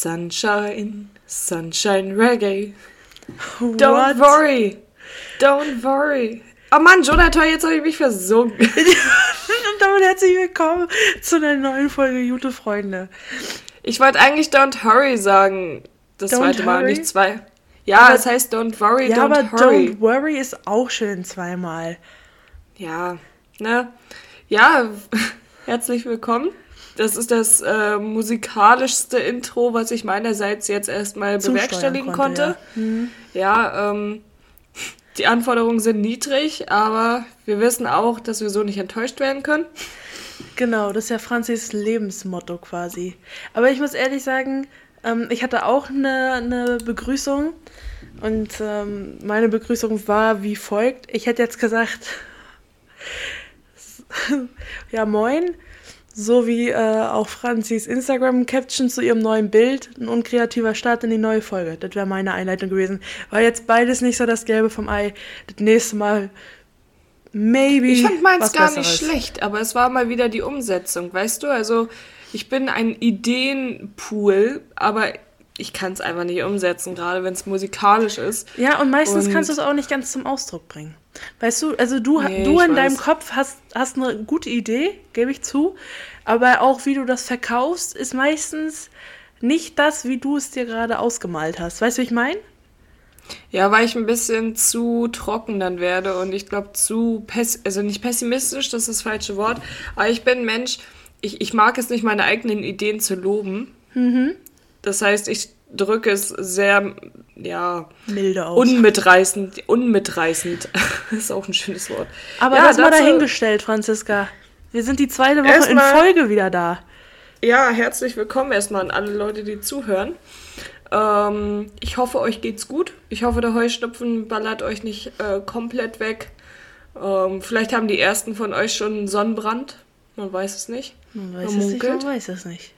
Sunshine, Sunshine Reggae. Don't worry, don't worry. Oh Mann, Jonathan, jetzt habe ich mich versungen. Und damit herzlich willkommen zu einer neuen Folge Gute Freunde. Ich wollte eigentlich Don't Hurry sagen. Das Don't zweite Mal, hurry? nicht zwei. Ja, Aber- es heißt Don't Worry, Ja, Don't aber Hurry. Don't Worry ist auch schön zweimal. Ja, ne? Ja, herzlich willkommen. Das ist das äh, musikalischste Intro, was ich meinerseits jetzt erstmal bewerkstelligen konnte, konnte. Ja, ähm, die Anforderungen sind niedrig, aber wir wissen auch, dass wir so nicht enttäuscht werden können. Genau, das ist ja Franzis Lebensmotto quasi. Aber ich muss ehrlich sagen, ähm, ich hatte auch eine, eine Begrüßung und ähm, meine Begrüßung war wie folgt. Ich hätte jetzt gesagt, ja moin, so wie äh, auch Franzis Instagram-Caption zu ihrem neuen Bild, ein unkreativer Start in die neue Folge. Das wäre meine Einleitung gewesen. War jetzt beides nicht so das Gelbe vom Ei. Das nächste Mal maybe Ich fand meins gar nicht schlecht, aber es war mal wieder die Umsetzung, weißt du? Also ich bin ein Ideenpool, aber ich kann es einfach nicht umsetzen, gerade wenn es musikalisch ist. Ja, und meistens Und- kannst du es auch nicht ganz zum Ausdruck bringen. Weißt du, also du, Nee, du in deinem weiß. Kopf hast, hast eine gute Idee, gebe ich zu, aber auch wie du das verkaufst, ist meistens nicht das, wie du es dir gerade ausgemalt hast. Weißt du, wie ich meine? Ja, weil ich ein bisschen zu trocken dann werde und ich glaube zu, pess also nicht pessimistisch, das ist das falsche Wort, aber ich bin ein Mensch, ich, ich mag es nicht, meine eigenen Ideen zu loben. Das heißt, ich drücke es sehr, ja, Milde aus. unmitreißend, unmitreißend, ist auch ein schönes Wort. aber ja, das mal dahingestellt, Franziska. Wir sind die zweite Woche in Folge wieder da. Ja, herzlich willkommen erstmal an alle Leute, die zuhören. Ähm, ich hoffe, euch geht's gut. Ich hoffe, der Heuschnupfen ballert euch nicht äh, komplett weg. Ähm, vielleicht haben die ersten von euch schon einen Sonnenbrand. Man weiß es nicht. Man weiß Man es nicht, man weiß es nicht.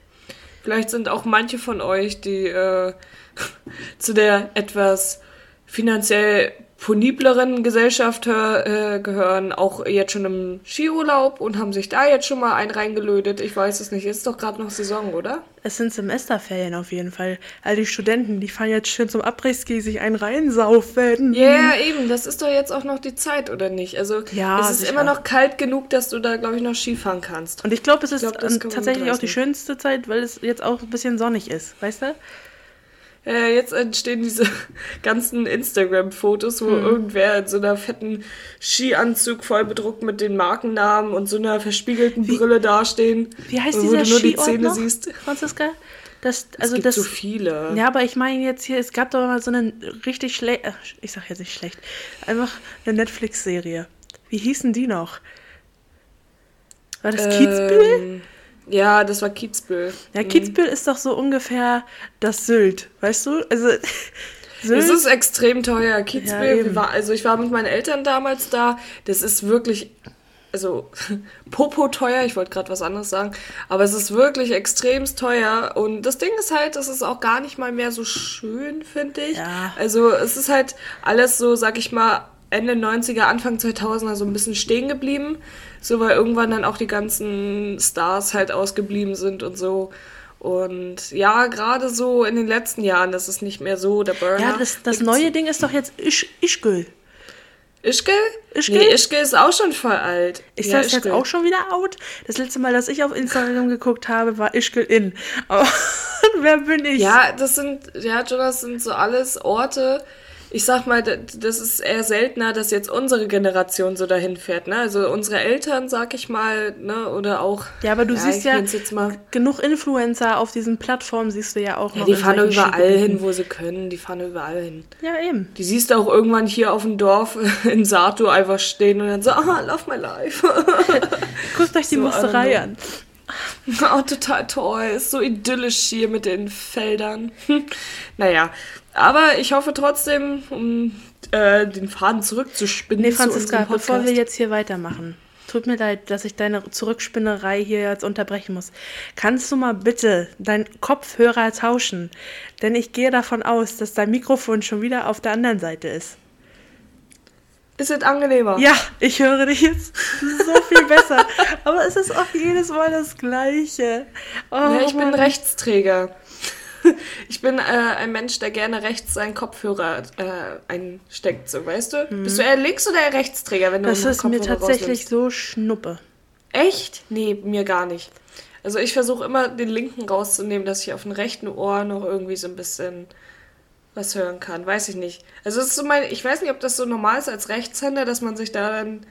Vielleicht sind auch manche von euch, die äh, zu der etwas finanziell ponibleren Gesellschaft äh, gehören, auch jetzt schon im Skiurlaub und haben sich da jetzt schon mal ein reingelötet. Ich weiß es nicht. Ist doch gerade noch Saison, oder? Es sind Semesterferien auf jeden Fall. All die Studenten, die fahren jetzt schön zum Après-Ski sich einen reinsaufen. Ja, yeah, eben, das ist doch jetzt auch noch die Zeit, oder nicht? Also Ja, es ist sicher. immer noch kalt genug, dass du da, glaube ich, noch Skifahren kannst. Und ich glaube, es ist glaub, tatsächlich auch die schönste Zeit, weil es jetzt auch ein bisschen sonnig ist, weißt du? Äh, jetzt entstehen diese ganzen Instagram-Fotos, wo Hm. irgendwer in so einer fetten Skianzug voll bedruckt mit den Markennamen und so einer verspiegelten Brille dastehen. Wie heißt wo dieser du nur die Zähne siehst. Franziska? Das, Also es gibt das, so viele. ja, aber ich meine jetzt hier, es gab doch mal so eine richtig schlecht, ich sag jetzt nicht schlecht, einfach eine Netflix-Serie. Wie hießen die noch? War das? Ähm, ja, das war Kitzbühel. Ja, Kitzbühel ist doch so ungefähr das Sylt, weißt du? Also Sylt, Es ist extrem teuer. Ja, Kitzbühel, wir war, also ich war mit meinen Eltern damals da. Das ist wirklich, also popo teuer. Ich wollte gerade was anderes sagen, aber es ist wirklich extremst teuer. Und das Ding ist halt, es ist auch gar nicht mal mehr so schön, finde ich. Ja. Also es ist halt alles so, sag ich mal, Ende 90er, Anfang 2000er so ein bisschen stehen geblieben. So, weil irgendwann dann auch die ganzen Stars halt ausgeblieben sind und so. Und ja, gerade so in den letzten Jahren, das ist nicht mehr so der Burner. ja, das, das neue Ding ist doch jetzt Isch, Ischgl. Ischgl? Ischgl? Nee, Ischgl ist auch schon voll alt. Ist Ja, das jetzt Ischgl. auch schon wieder out? Das letzte Mal, dass ich auf Instagram geguckt habe, war Ischgl in. Aber wer bin ich? Ja, das sind, ja, Jonas, sind so alles Orte. Ich sag mal, das ist eher seltener, dass jetzt unsere Generation so dahin fährt, ne? Also unsere Eltern, sag ich mal, ne? Oder auch. Ja, aber du ja, siehst ja nenn's jetzt mal. genug Influencer auf diesen Plattformen, siehst du ja auch Ja, noch. die fahren überall hin, wo sie können. Die fahren überall hin. Ja, eben. Die siehst du auch irgendwann hier auf dem Dorf in Sato einfach stehen und dann so, ah, love my life. Guckt euch die So Musterei an. Oh, total toll. Ist so idyllisch hier mit den Feldern. naja, aber ich hoffe trotzdem, um äh, den Faden zurückzuspinnen. Nee, zu Franziska, unserem bevor wir jetzt hier weitermachen. Tut mir leid, dass ich deine Zurückspinnerei hier jetzt unterbrechen muss. Kannst du mal bitte deinen Kopfhörer tauschen? Denn ich gehe davon aus, dass dein Mikrofon schon wieder auf der anderen Seite ist. Ist es angenehmer? Ja, ich höre dich jetzt so viel besser. Aber es ist auch jedes Mal das Gleiche. Oh, Ja, ich bin Mann. Rechtsträger. ich bin äh, ein Mensch, der gerne rechts seinen Kopfhörer äh, einsteckt, so weißt du? Bist du eher Links- oder eher Rechtsträger, wenn du Das ist mir tatsächlich rausnimmst? so schnuppe. Echt? Nee, mir gar nicht. Also ich versuche immer den linken rauszunehmen, dass ich auf dem rechten Ohr noch irgendwie so ein bisschen was hören kann. Weiß ich nicht. Also ist so mein, ich weiß nicht, ob das so normal ist als Rechtshänder, dass man sich da dann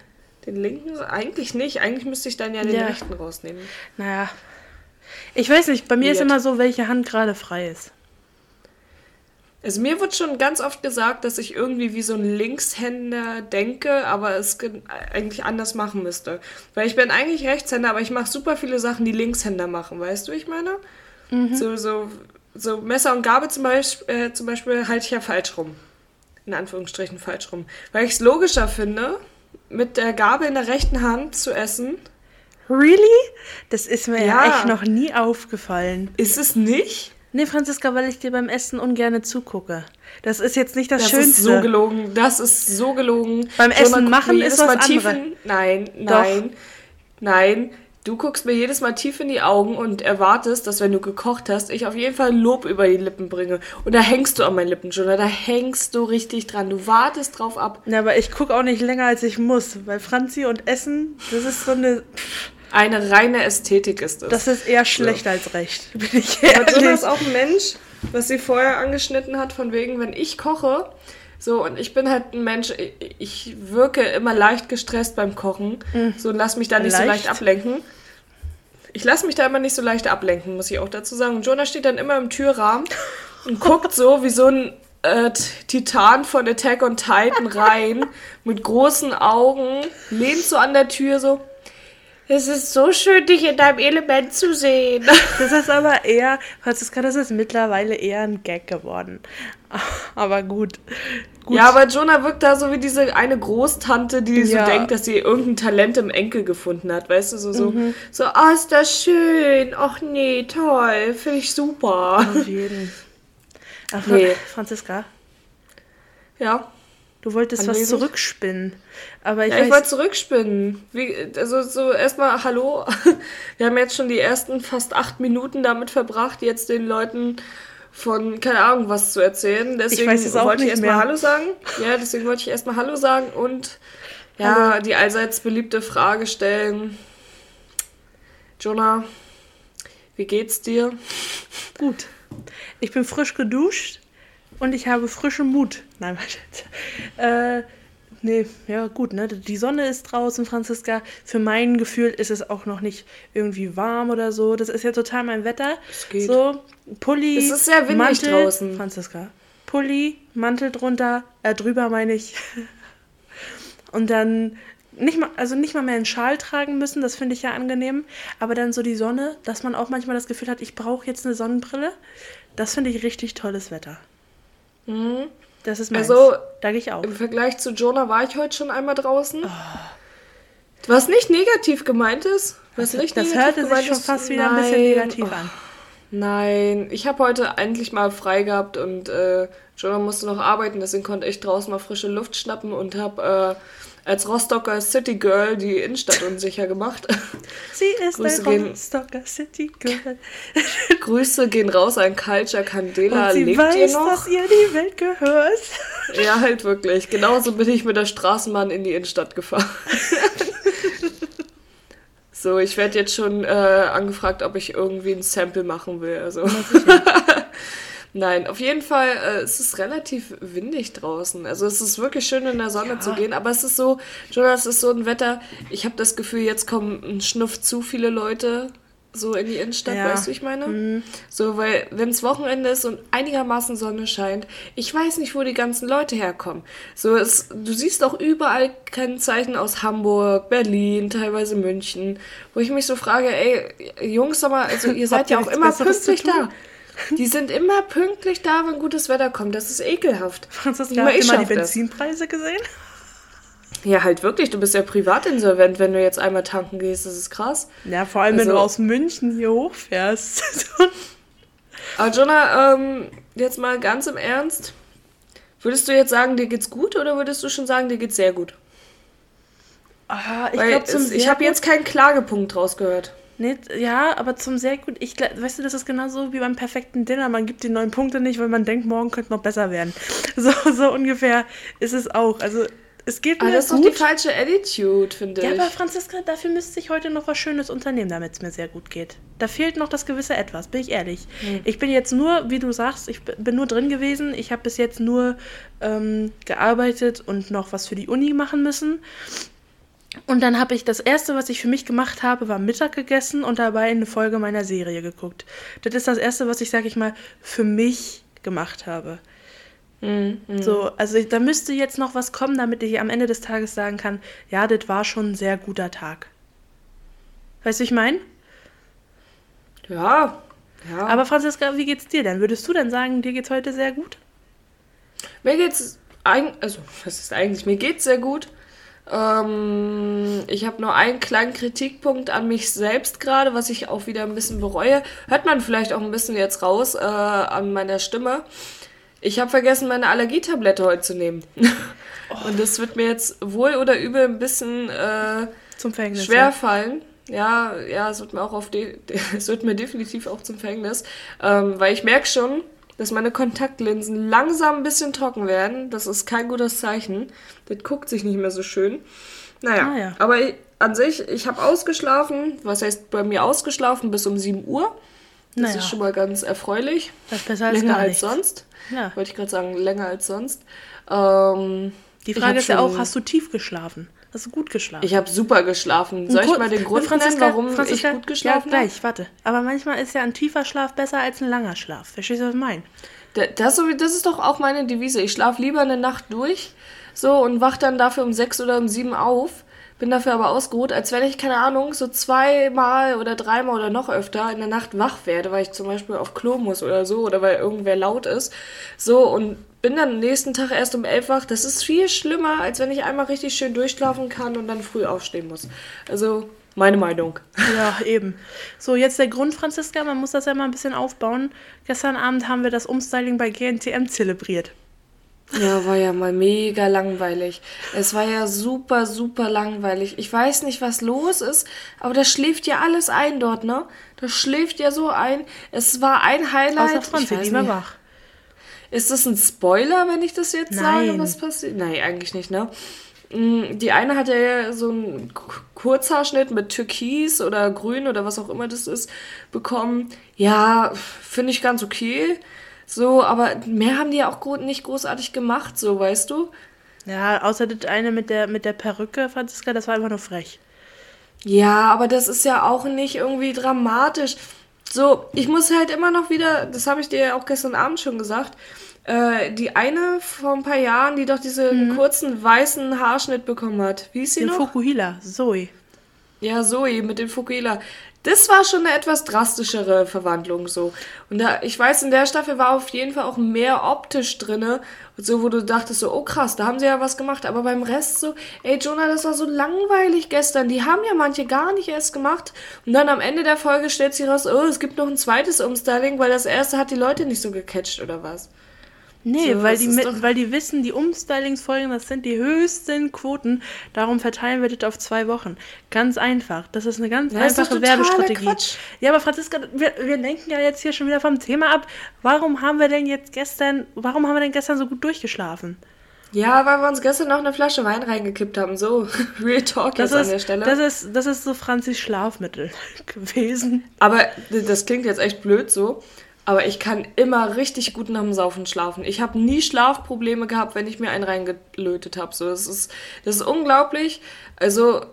den linken, eigentlich nicht. Eigentlich müsste ich dann ja den Ja. rechten rausnehmen. Naja. Ich weiß nicht, bei mir ist immer so, welche Hand gerade frei ist. Also mir wird schon ganz oft gesagt, dass ich irgendwie wie so ein Linkshänder denke, aber es ge- eigentlich anders machen müsste. Weil ich bin eigentlich Rechtshänder, aber ich mache super viele Sachen, die Linkshänder machen. Weißt du, wie ich meine? So, so, so Messer und Gabel zum Beispiel, äh, zum Beispiel halte ich ja falsch rum. In Anführungsstrichen falsch rum. Weil ich es logischer finde, mit der Gabel in der rechten Hand zu essen. Really? Das ist mir ja, Ja. echt noch nie aufgefallen. Ist es nicht? Nee, Franziska, weil ich dir beim Essen ungerne zugucke. Das ist jetzt nicht das, Das Schönste. ist so gelogen. Das ist so gelogen. Beim Essen guckt machen ist was anderes. in, Nein, nein, nein. Du guckst mir jedes Mal tief in die Augen und erwartest, dass wenn du gekocht hast, ich auf jeden Fall Lob über die Lippen bringe. Und da hängst du an meinen Lippen, Jonah. Da hängst du richtig dran. Du wartest drauf ab. Ja, aber ich gucke auch nicht länger, als ich muss. Weil Franzi und Essen, das ist so eine. Eine reine Ästhetik ist es. Das ist eher schlecht als recht. Bin ich ehrlich. ist auch ein Mensch, was sie vorher angeschnitten hat, von wegen, wenn ich koche, so, und ich bin halt ein Mensch, ich, ich wirke immer leicht gestresst beim Kochen, so, und lass mich da nicht so leicht Leicht? ablenken. Ich lasse mich da immer nicht so leicht ablenken, muss ich auch dazu sagen. Und Jonah steht dann immer im Türrahmen und guckt so wie so ein äh, Titan von Attack on Titan rein, mit großen Augen, lehnt so an der Tür so. Es ist so schön, dich in deinem Element zu sehen. Das ist aber eher, Franziska, das ist mittlerweile eher ein Gag geworden. Aber gut. gut. Ja, aber Jonah wirkt da so wie diese eine Großtante, die Ja. so denkt, dass sie irgendein Talent im Enkel gefunden hat. Weißt du, so, so, Mhm. so, ah, ist das schön. Ach nee, toll. Finde ich super. Auf jeden. Ach, Nee. Franziska, Ja. Du wolltest was Anwesend? zurückspinnen. Aber ich ja ich wollte zurückspinnen. Wie, also so erstmal Hallo. Wir haben jetzt schon die ersten fast acht Minuten damit verbracht, jetzt den Leuten von, keine Ahnung, was zu erzählen. Deswegen auch wollte ich erstmal. Hallo sagen. Ja, deswegen wollte ich erstmal Hallo sagen und ja, die allseits beliebte Frage stellen. Jonah, wie geht's dir? gut. Ich bin frisch geduscht und ich habe frischen Mut. Nein, warte. Äh, nee, ja, gut, ne? Die Sonne ist draußen, Franziska. Für mein Gefühl ist es auch noch nicht irgendwie warm oder so. Das ist ja total mein Wetter. Es geht. So, Pulli. Es ist sehr windig Mantel, draußen. Franziska. Pulli, Mantel drunter, äh, drüber meine ich. Und dann nicht mal, also nicht mal mehr einen Schal tragen müssen, das finde ich ja angenehm. Aber dann so die Sonne, dass man auch manchmal das Gefühl hat, ich brauche jetzt eine Sonnenbrille. Das finde ich richtig tolles Wetter. Das ist meins. Also, da gehe ich auf. Im Vergleich zu Jonah war ich heute schon einmal draußen. Oh. Was nicht negativ gemeint ist. Was nicht Das negativ hörte sich gemeint schon ist, fast wieder ein bisschen nein. negativ Oh, an. Nein, ich habe heute endlich mal frei gehabt und äh, Jonah musste noch arbeiten, deswegen konnte ich draußen mal frische Luft schnappen und habe äh, als Rostocker City Girl die Innenstadt unsicher gemacht. Sie ist Grüße ein gehen- Rostocker City Girl. Grüße gehen raus an Culture Candela. Und sie Lebt weiß, ihr noch? dass ihr die Welt gehört. Ja, halt wirklich. Genauso bin ich mit der Straßenbahn in die Innenstadt gefahren. so, ich werde jetzt schon äh, angefragt, ob ich irgendwie ein Sample machen will. Also. Nein, auf jeden Fall, äh, es ist relativ windig draußen. Also es ist wirklich schön in der Sonne Ja. zu gehen, aber es ist so, Jonas, es ist so ein Wetter, ich habe das Gefühl, jetzt kommen ein Schnuff zu viele Leute so in die Innenstadt, Ja. weißt du, wie ich meine? So, weil wenn es Wochenende ist und einigermaßen Sonne scheint, ich weiß nicht, wo die ganzen Leute herkommen. So, es, du siehst auch überall Kennzeichen aus Hamburg, Berlin, teilweise München, wo ich mich so frage, ey, Jungs, sag mal, also ihr seid ja auch immer pünktlich da. Die sind immer pünktlich da, wenn gutes Wetter kommt. Das ist ekelhaft. Franziska, ihr ich mal die schaff das. Benzinpreise gesehen? Ja, halt wirklich. Du bist ja privatinsolvent, wenn du jetzt einmal tanken gehst. Das ist krass. Ja, vor allem, wenn Also- du aus München hier hochfährst. Aber Jonah, ähm, jetzt mal ganz im Ernst. Würdest du jetzt sagen, dir geht's gut oder würdest du schon sagen, dir geht's sehr gut? ah, ich glaube, ich habe jetzt keinen Klagepunkt rausgehört. Nee, ja, aber zum sehr gut. Ich, weißt du, das ist genauso wie beim perfekten Dinner. Man gibt die neun Punkte nicht, weil man denkt, morgen könnte noch besser werden. So, so ungefähr ist es auch. Also es geht mir aber das gut. ist doch die falsche Attitude, finde ich. Ja, aber Franziska, dafür müsste ich heute noch was Schönes unternehmen, damit es mir sehr gut geht. Da fehlt noch das gewisse Etwas, bin ich ehrlich. Hm. Ich bin jetzt nur, wie du sagst, ich bin nur drin gewesen. Ich habe bis jetzt nur ähm, gearbeitet und noch was für die Uni machen müssen. Und dann habe ich das erste, was ich für mich gemacht habe, war Mittag gegessen und dabei eine Folge meiner Serie geguckt. Das ist das erste, was ich, sag ich mal, für mich gemacht habe. Mhm. So, also da müsste jetzt noch was kommen, damit ich am Ende des Tages sagen kann, ja, das war schon ein sehr guter Tag. Weißt du, ich meine? Ja, ja. Aber Franziska, wie geht's dir denn? Würdest du denn sagen, dir geht's heute sehr gut? Mir geht's eigentlich, also was ist eigentlich? Mir geht's sehr gut. Ähm, ich habe nur einen kleinen Kritikpunkt an mich selbst gerade, was ich auch wieder ein bisschen bereue. Hört man vielleicht auch ein bisschen jetzt raus äh, an meiner Stimme. Ich habe vergessen, meine Allergietablette heute zu nehmen. Oh. Und das wird mir jetzt wohl oder übel ein bisschen äh, zum Verhängnis, schwer ja. fallen. Ja, ja, es wird mir auch auf es wird mir definitiv auch zum Verhängnis, ähm, weil ich merke schon, dass meine Kontaktlinsen langsam ein bisschen trocken werden. Das ist kein gutes Zeichen. Das guckt sich nicht mehr so schön. Naja, ah, ja. aber ich, an sich, ich habe ausgeschlafen. Was heißt bei mir ausgeschlafen? Bis um 7 Uhr. Das naja. ist schon mal ganz erfreulich. Das ist besser als länger als sonst. Ja. Wollte ich gerade sagen, länger als sonst. Ähm, Die Frage ist ja auch, hast du tief geschlafen? Hast du gut geschlafen? Ich habe super geschlafen. Soll ich mal den Grund nennen, warum Franziska, ich gut geschlafen habe? Ja, gleich, warte. Aber manchmal ist ja ein tiefer Schlaf besser als ein langer Schlaf. Verstehst du, was ich meine? Das, das ist doch auch meine Devise. Ich schlafe lieber eine Nacht durch so und wach dann dafür um sechs oder um sieben auf, bin dafür aber ausgeruht, als wenn ich, keine Ahnung, so zweimal oder dreimal oder noch öfter in der Nacht wach werde, weil ich zum Beispiel auf Klo muss oder so oder weil irgendwer laut ist. So und bin dann am nächsten Tag erst um elf wach. Das ist viel schlimmer, als wenn ich einmal richtig schön durchschlafen kann und dann früh aufstehen muss. Also meine Meinung. Ja, eben. So, jetzt der Grund, Franziska, man muss das ja mal ein bisschen aufbauen. Gestern Abend haben wir das Umstyling bei GNTM zelebriert. Ja, war ja mal mega langweilig. Es war ja super, super langweilig. Ich weiß nicht, was los ist, aber da schläft ja alles ein dort, ne? Das schläft ja so ein. Es war ein Highlight. Außer Franzi, die war wach. Ist das ein Spoiler, wenn ich das jetzt Nein. sage, was passiert? Nein, eigentlich nicht, ne? Mm, die eine hat ja so einen Kurzhaarschnitt mit Türkis oder Grün oder was auch immer das ist bekommen. Ja, finde ich ganz okay. So, aber mehr haben die ja auch nicht großartig gemacht, so, weißt du? Ja, außer das eine mit der, mit der Perücke, Franziska, das war einfach nur frech. Ja, aber das ist ja auch nicht irgendwie dramatisch. So, ich muss halt immer noch wieder, das habe ich dir ja auch gestern Abend schon gesagt, äh, die eine vor ein paar Jahren, die doch diesen mhm. kurzen weißen Haarschnitt bekommen hat. Wie ist sie Den noch? Fukuhila, Zoe. Ja, Zoe mit dem Fukuhila. Das war schon eine etwas drastischere Verwandlung so. Und da, ich weiß, in der Staffel war auf jeden Fall auch mehr optisch drinne, so wo du dachtest so, oh krass, da haben sie ja was gemacht. Aber beim Rest so, ey Jonah, das war so langweilig gestern. Die haben ja manche gar nicht erst gemacht. Und dann am Ende der Folge stellt sich raus, oh, es gibt noch ein zweites Umstyling, weil das erste hat die Leute nicht so gecatcht oder was. Nee, so, weil, die mit, weil die wissen, die Umstylingsfolgen, das sind die höchsten Quoten. Darum verteilen wir das auf zwei Wochen. Ganz einfach. Das ist eine ganz ja, einfache Werbestrategie. Quatsch. Ja, aber Franziska, wir, wir lenken ja jetzt hier schon wieder vom Thema ab. Warum haben wir denn jetzt gestern, warum haben wir denn gestern so gut durchgeschlafen? Ja, weil wir uns gestern noch eine Flasche Wein reingekippt haben. So, Real Talk das jetzt ist, an der Stelle. Das ist, das ist so Franzis Schlafmittel gewesen. Aber das klingt jetzt echt blöd so. Aber ich kann immer richtig gut nach dem Saufen schlafen. Ich habe nie Schlafprobleme gehabt, wenn ich mir einen reingelötet habe. So, das ist, das ist unglaublich. Also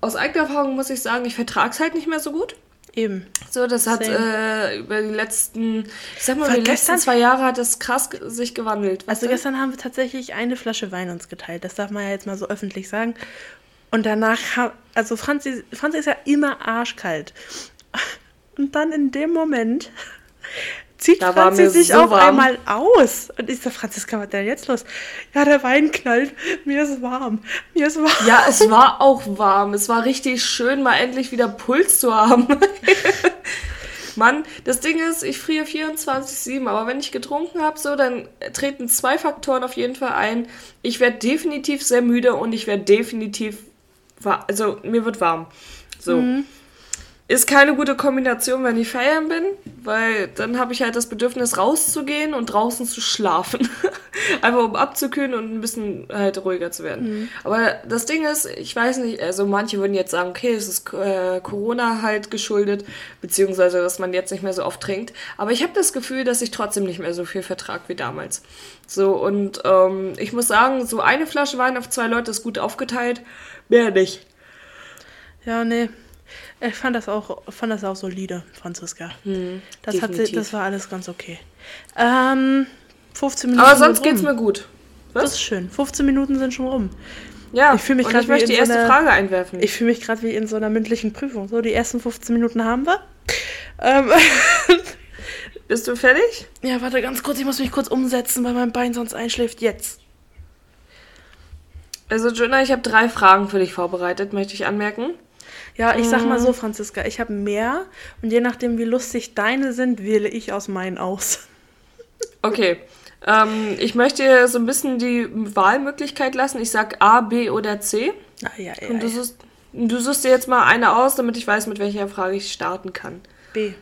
aus eigener Erfahrung muss ich sagen, ich vertrage es halt nicht mehr so gut. Eben. So, das hat äh, über die letzten, ich sag mal, über die letzten zwei Jahre hat das krass sich gewandelt. Also gestern haben wir tatsächlich eine Flasche Wein uns geteilt. Das darf man ja jetzt mal so öffentlich sagen. Und danach, also Franzi, Franzi ist ja immer arschkalt. Und dann in dem Moment zieht da Franzi sich so auf warm. einmal aus. Und ich so, Franziska, was ist denn jetzt los? Ja, der Wein knallt. Mir ist warm. Mir ist warm. Ja, es war auch warm. Es war richtig schön, mal endlich wieder Puls zu haben. Mann, das Ding ist, ich friere 24-7, aber wenn ich getrunken habe, so, dann treten zwei Faktoren auf jeden Fall ein. Ich werde definitiv sehr müde und ich werde definitiv, also mir wird warm. So. Mhm. Ist keine gute Kombination, wenn ich feiern bin, weil dann habe ich halt das Bedürfnis rauszugehen und draußen zu schlafen. Einfach um abzukühlen und ein bisschen halt ruhiger zu werden. Mhm. Aber das Ding ist, ich weiß nicht, also manche würden jetzt sagen, okay, es ist äh, Corona halt geschuldet, beziehungsweise dass man jetzt nicht mehr so oft trinkt. Aber ich habe das Gefühl, dass ich trotzdem nicht mehr so viel vertrag wie damals. So, und ähm, ich muss sagen, so eine Flasche Wein auf zwei Leute ist gut aufgeteilt, mehr nicht. Ja, nee, ich fand das auch, fand das auch solide, Franziska. Hm, das, hat, das war alles ganz okay. Ähm, 15 Minuten. Aber sonst geht's mir gut. Was? Das ist schön. 15 Minuten sind schon rum. Ja, ich fühle mich gerade. Ich möchte die erste einer, Frage einwerfen. Ich fühle mich gerade wie in so einer mündlichen Prüfung. So, die ersten 15 Minuten haben wir. Ähm. Bist du fertig? Ja, warte ganz kurz. Ich muss mich kurz umsetzen, weil mein Bein sonst einschläft. Jetzt. Also, Jonah, ich habe drei Fragen für dich vorbereitet, möchte ich anmerken. Ja, ich sag mal so, mhm. Franziska, ich habe mehr und je nachdem, wie lustig deine sind, wähle ich aus meinen aus. Okay. Ähm, ich möchte dir so ein bisschen die Wahlmöglichkeit lassen. Ich sag A, B oder C. Ah, ja, ja, und du. Suchst, du suchst dir jetzt mal eine aus, damit ich weiß, mit welcher Frage ich starten kann. B.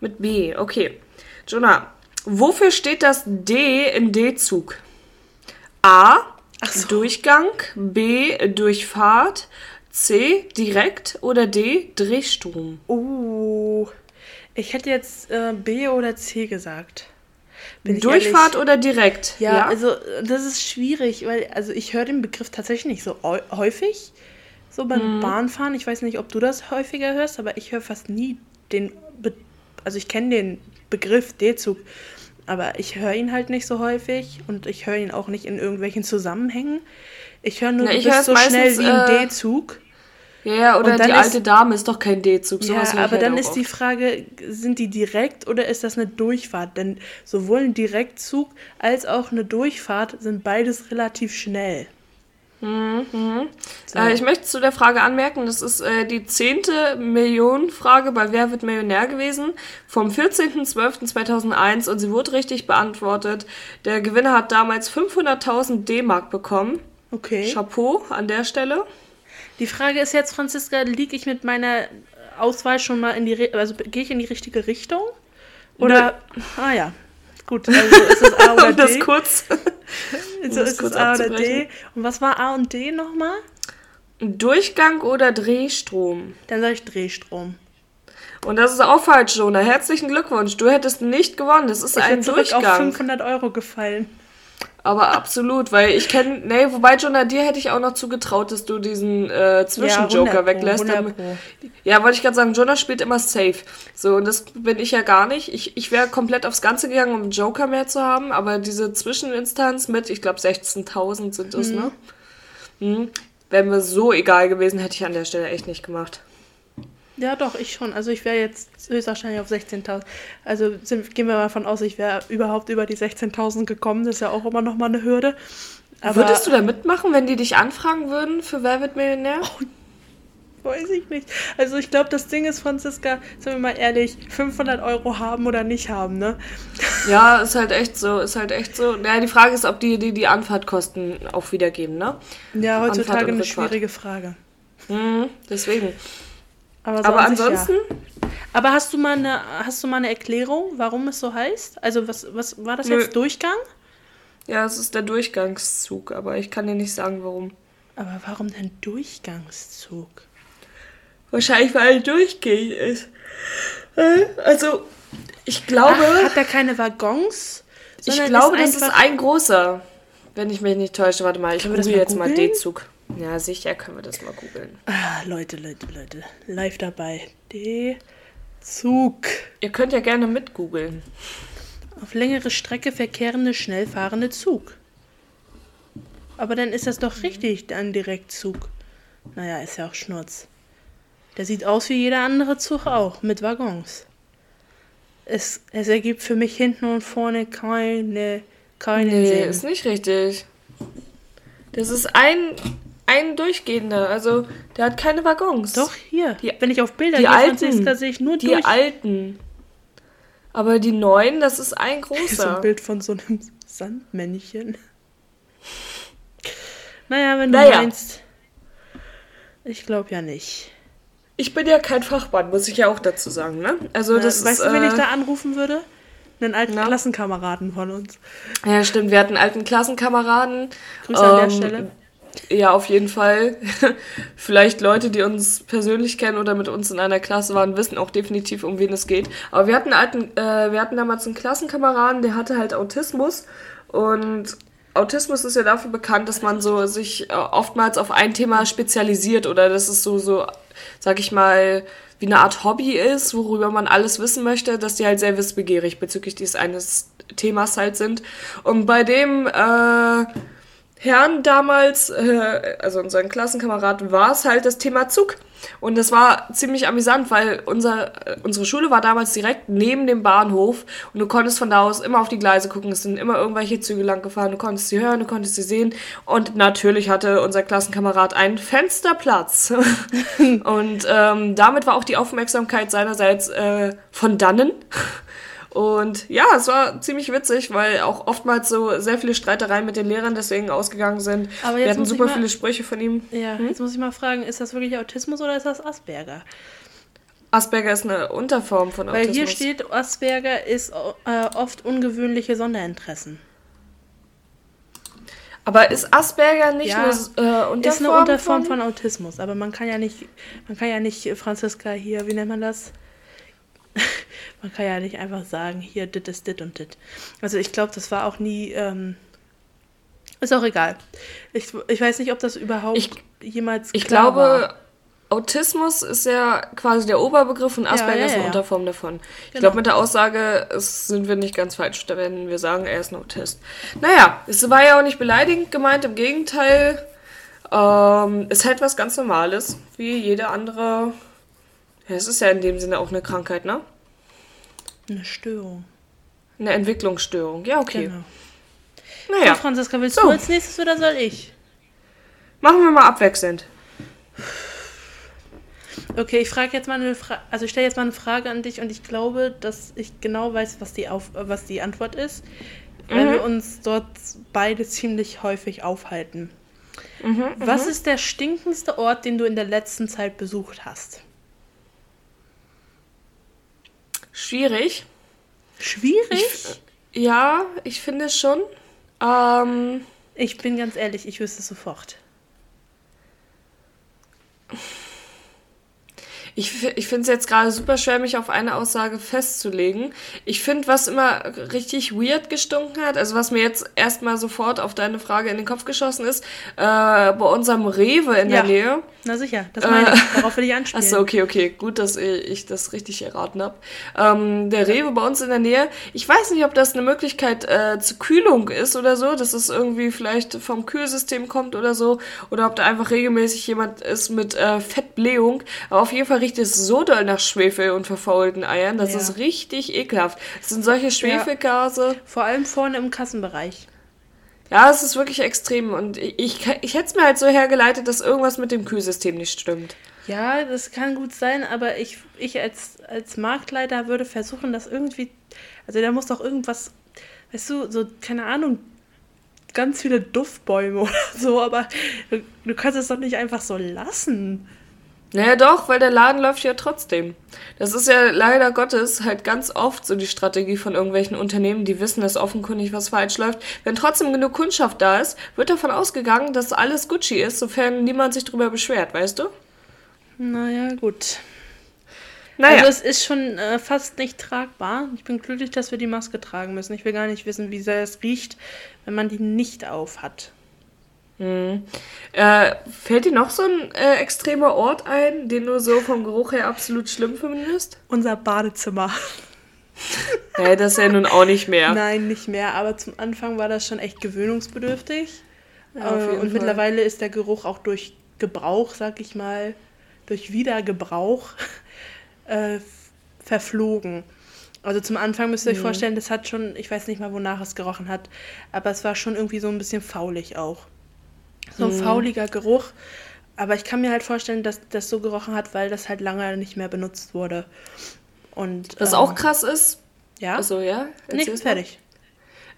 Mit B, okay. Jonah, wofür steht das D in D-Zug? A. So. Durchgang, B. Durchfahrt, C, direkt oder D, Drehstrom? Oh, ich hätte jetzt äh, B oder C gesagt. Durchfahrt oder direkt? Ja, ja, also das ist schwierig, weil also ich höre den Begriff tatsächlich nicht so häufig. So beim mhm. Bahnfahren. Ich weiß nicht, ob du das häufiger hörst, aber ich höre fast nie den. Be also ich kenne den Begriff D-Zug, aber ich höre ihn halt nicht so häufig und ich höre ihn auch nicht in irgendwelchen Zusammenhängen. Ich höre nur, Na, du bist so schnell wie ein äh, D-Zug. Ja, ja, oder die alte ist, Dame ist doch kein D-Zug. Ja, aber dann ist oft. die Frage, sind die direkt oder ist das eine Durchfahrt? Denn sowohl ein Direktzug als auch eine Durchfahrt sind beides relativ schnell. Mhm. So. Äh, ich möchte zu der Frage anmerken, das ist äh, die zehnte Millionenfrage bei Wer wird Millionär gewesen vom 14.12.2001 und sie wurde richtig beantwortet. Der Gewinner hat damals 500.000 D-Mark bekommen. Okay. Chapeau an der Stelle. Die Frage ist jetzt, Franziska, liege ich mit meiner Auswahl schon mal in die, also gehe ich in die richtige Richtung? Oder, Nö. ah ja, gut, also ist es A oder D? das kurz. also ist es A oder D? Und was war A und D nochmal? Durchgang oder Drehstrom? Dann sage ich Drehstrom. Und das ist auch falsch, Jonah. Herzlichen Glückwunsch. Du hättest nicht gewonnen. Das ist ich ein Durchgang. Ich auf 500 Euro gefallen. Aber absolut, weil ich kenne, nee, wobei Jonah, dir hätte ich auch noch zugetraut, dass du diesen äh, Zwischenjoker ja, weglässt. Ja, wollte ich gerade sagen, Jonah spielt immer safe. So, und das bin ich ja gar nicht. Ich, ich wäre komplett aufs Ganze gegangen, um einen Joker mehr zu haben, aber diese Zwischeninstanz mit, ich glaube, 16.000 sind es, mhm. ne? Mhm. Wäre mir so egal gewesen, hätte ich an der Stelle echt nicht gemacht. Ja, doch, ich schon. Also ich wäre jetzt höchstwahrscheinlich auf 16.000. Also sind, gehen wir mal von aus, ich wäre überhaupt über die 16.000 gekommen. Das ist ja auch immer noch mal eine Hürde. Aber Würdest du da mitmachen, wenn die dich anfragen würden für Wer wird Millionär? Oh, weiß ich nicht. Also ich glaube, das Ding ist, Franziska, sind wir mal ehrlich, 500 Euro haben oder nicht haben, ne? Ja, ist halt echt so, ist halt echt so. Ja, die Frage ist, ob die die, die Anfahrtkosten auch wiedergeben, ne? Ja, heutzutage eine schwierige Frage. Mhm, deswegen. Aber, so Aber an ansonsten. Ja. Aber hast du mal eine, hast du mal eine Erklärung, warum es so heißt? Also was, was war das Nö. jetzt Durchgang? Ja, es ist der Durchgangszug, aber ich kann dir nicht sagen, warum. Aber warum denn Durchgangszug? Wahrscheinlich, weil er durchgehend ist. Äh, also, ich glaube. Ach, hat er keine Waggons? Ich glaube, das ist ein großer. Wenn ich mich nicht täusche. Warte mal, ich google jetzt mal D-Zug. Ja, sicher können wir das mal googeln. Ah, Leute, Leute, Leute. Live dabei. D-Zug. Ihr könnt ja gerne mit googeln. Auf längere Strecke verkehrende, schnell fahrende Zug. Aber dann ist das doch richtig, ein Direktzug. Naja, ist ja auch Schnurz. Der sieht aus wie jeder andere Zug auch, mit Waggons. Es, es ergibt für mich hinten und vorne keine, keine nee, Sinn. ist nicht richtig. Das ist ein ein durchgehender. Also der hat keine Waggons. Doch, hier. Die, Wenn ich auf Bilder die gehe, alten, sehe ich nur die durch. alten. Aber die neuen, das ist ein großer. so ein Bild von so einem Sandmännchen. Naja, wenn du naja. meinst. Ich glaube ja nicht. ich bin ja kein Fachmann, muss ich ja auch dazu sagen, ne? Also Na, das weißt ist, du, wen äh, ich da anrufen würde? Einen alten Na? Klassenkameraden von uns. Ja, stimmt. Wir hatten alten Klassenkameraden. Grüße an der Ähm, Stelle. Ja, auf jeden Fall. Vielleicht Leute, die uns persönlich kennen oder mit uns in einer Klasse waren, wissen auch definitiv, um wen es geht. Aber wir hatten, alten, äh, wir hatten damals einen Klassenkameraden, der hatte halt Autismus. Und Autismus ist ja dafür bekannt, dass man so sich äh, oftmals auf ein Thema spezialisiert oder dass es so, so, sag ich mal, wie eine Art Hobby ist, worüber man alles wissen möchte, dass die halt sehr wissbegierig bezüglich dieses eines Themas halt sind. Und bei dem äh, Herrn damals, äh, also unseren Klassenkameraden, war es halt das Thema Zug. Und das war ziemlich amüsant, weil unser, äh, unsere Schule war damals direkt neben dem Bahnhof und du konntest von da aus immer auf die Gleise gucken. Es sind immer irgendwelche Züge lang gefahren, du konntest sie hören, du konntest sie sehen. Und natürlich hatte unser Klassenkamerad einen Fensterplatz. und ähm, damit war auch die Aufmerksamkeit seinerseits äh, von dannen. Und ja, es war ziemlich witzig, weil auch oftmals so sehr viele Streitereien mit den Lehrern deswegen ausgegangen sind. Aber Wir jetzt hatten muss ich super mal- viele Sprüche von ihm. Ja, jetzt muss ich mal fragen, ist das wirklich Autismus oder ist das Asperger? Asperger ist eine Unterform von Weil Autismus. hier steht, Asperger ist äh, oft ungewöhnliche Sonderinteressen. Aber ist Asperger nicht Ja, eine äh, Unterform? ist eine Unterform von Autismus, aber man kann ja nicht, man kann ja nicht, Franziska, hier, wie nennt man das? man kann ja nicht einfach sagen, hier, dit ist dit und dit. Also ich glaube, das war auch nie, ähm, ist auch egal. Ich, ich weiß nicht, ob das überhaupt Ich- jemals Ich glaube, war. Autismus ist ja quasi der Oberbegriff und Asperger ja, ist eine ja. Unterform davon. Ich Genau. glaube, mit der Aussage sind wir nicht ganz falsch, wenn wir sagen, er ist ein Autist. Naja, es war ja auch nicht beleidigend gemeint, im Gegenteil. Ähm, ist halt was ganz Normales, wie jede andere. Es ist ja in dem Sinne auch eine Krankheit, ne? Eine Störung. Eine Entwicklungsstörung. Ja, okay. Genau. Naja, So, Franziska, willst So. du als nächstes oder soll ich? machen wir mal abwechselnd. Okay, ich frage jetzt mal eine Frage, also ich stelle jetzt mal eine Frage an dich und ich glaube, dass ich genau weiß, was die, Auf was die Antwort ist, weil Mhm. wir uns dort beide ziemlich häufig aufhalten. Mhm, was ist der stinkendste Ort, den du in der letzten Zeit besucht hast? Schwierig. Schwierig? Ja, ich finde schon. Ähm, Ich bin ganz ehrlich, ich wüsste es sofort. Ich, ich finde es jetzt gerade super schwer, mich auf eine Aussage festzulegen. Ich finde, was immer richtig weird gestunken hat, also was mir jetzt erstmal sofort auf deine Frage in den Kopf geschossen ist, äh, bei unserem Rewe in Ja. der Nähe. Na sicher, das meine ich. Darauf will ich anspielen. Achso, okay, okay. Gut, dass ich das richtig erraten habe. Ähm, der Rewe bei uns in der Nähe. Ich weiß nicht, ob das eine Möglichkeit äh, zur Kühlung ist oder so, dass es irgendwie vielleicht vom Kühlsystem kommt oder so. Oder ob da einfach regelmäßig jemand ist mit äh, Fettblähung. Aber auf jeden Fall riecht es so doll nach Schwefel und verfaulten Eiern. Das Ja. ist richtig ekelhaft. Es sind solche Schwefelgase. Vor allem vorne im Kassenbereich. Ja, es ist wirklich extrem. Und ich, ich, ich hätte es mir halt so hergeleitet, dass irgendwas mit dem Kühlsystem nicht stimmt. Ja, das kann gut sein, aber ich, ich als, als Marktleiter würde versuchen, das irgendwie. Also da muss doch irgendwas, weißt du, so, keine Ahnung, ganz viele Duftbäume oder so, aber du, du kannst es doch nicht einfach so lassen. Naja, doch, weil der Laden läuft ja trotzdem. Das ist ja leider Gottes halt ganz oft so die Strategie von irgendwelchen Unternehmen, die wissen, dass offenkundig was falsch läuft. Wenn trotzdem genug Kundschaft da ist, wird davon ausgegangen, dass alles Gucci ist, sofern niemand sich drüber beschwert, weißt du? Naja, gut. Naja, Also es ist schon äh, fast nicht tragbar. Ich bin glücklich, dass wir die Maske tragen müssen. Ich will gar nicht wissen, wie sehr es riecht, wenn man die nicht auf hat. äh, fällt dir noch so ein äh, extremer Ort ein, den du so vom Geruch her absolut schlimm findest? Unser Badezimmer. Nee, das ist ja nun auch nicht mehr. Nein, nicht mehr, aber zum Anfang war das schon echt gewöhnungsbedürftig. Ja, Äh, und Fall. mittlerweile ist der Geruch auch durch Gebrauch, sag ich mal, durch Wiedergebrauch äh, verflogen. Also zum Anfang müsst ihr euch Mhm. vorstellen, das hat schon, ich weiß nicht mal, wonach es gerochen hat, aber es war schon irgendwie so ein bisschen faulig auch. So Mhm. ein fauliger Geruch. Aber ich kann mir halt vorstellen, dass das so gerochen hat, weil das halt lange nicht mehr benutzt wurde. Und Was ähm, auch krass ist, ja, also ja, mal. fertig.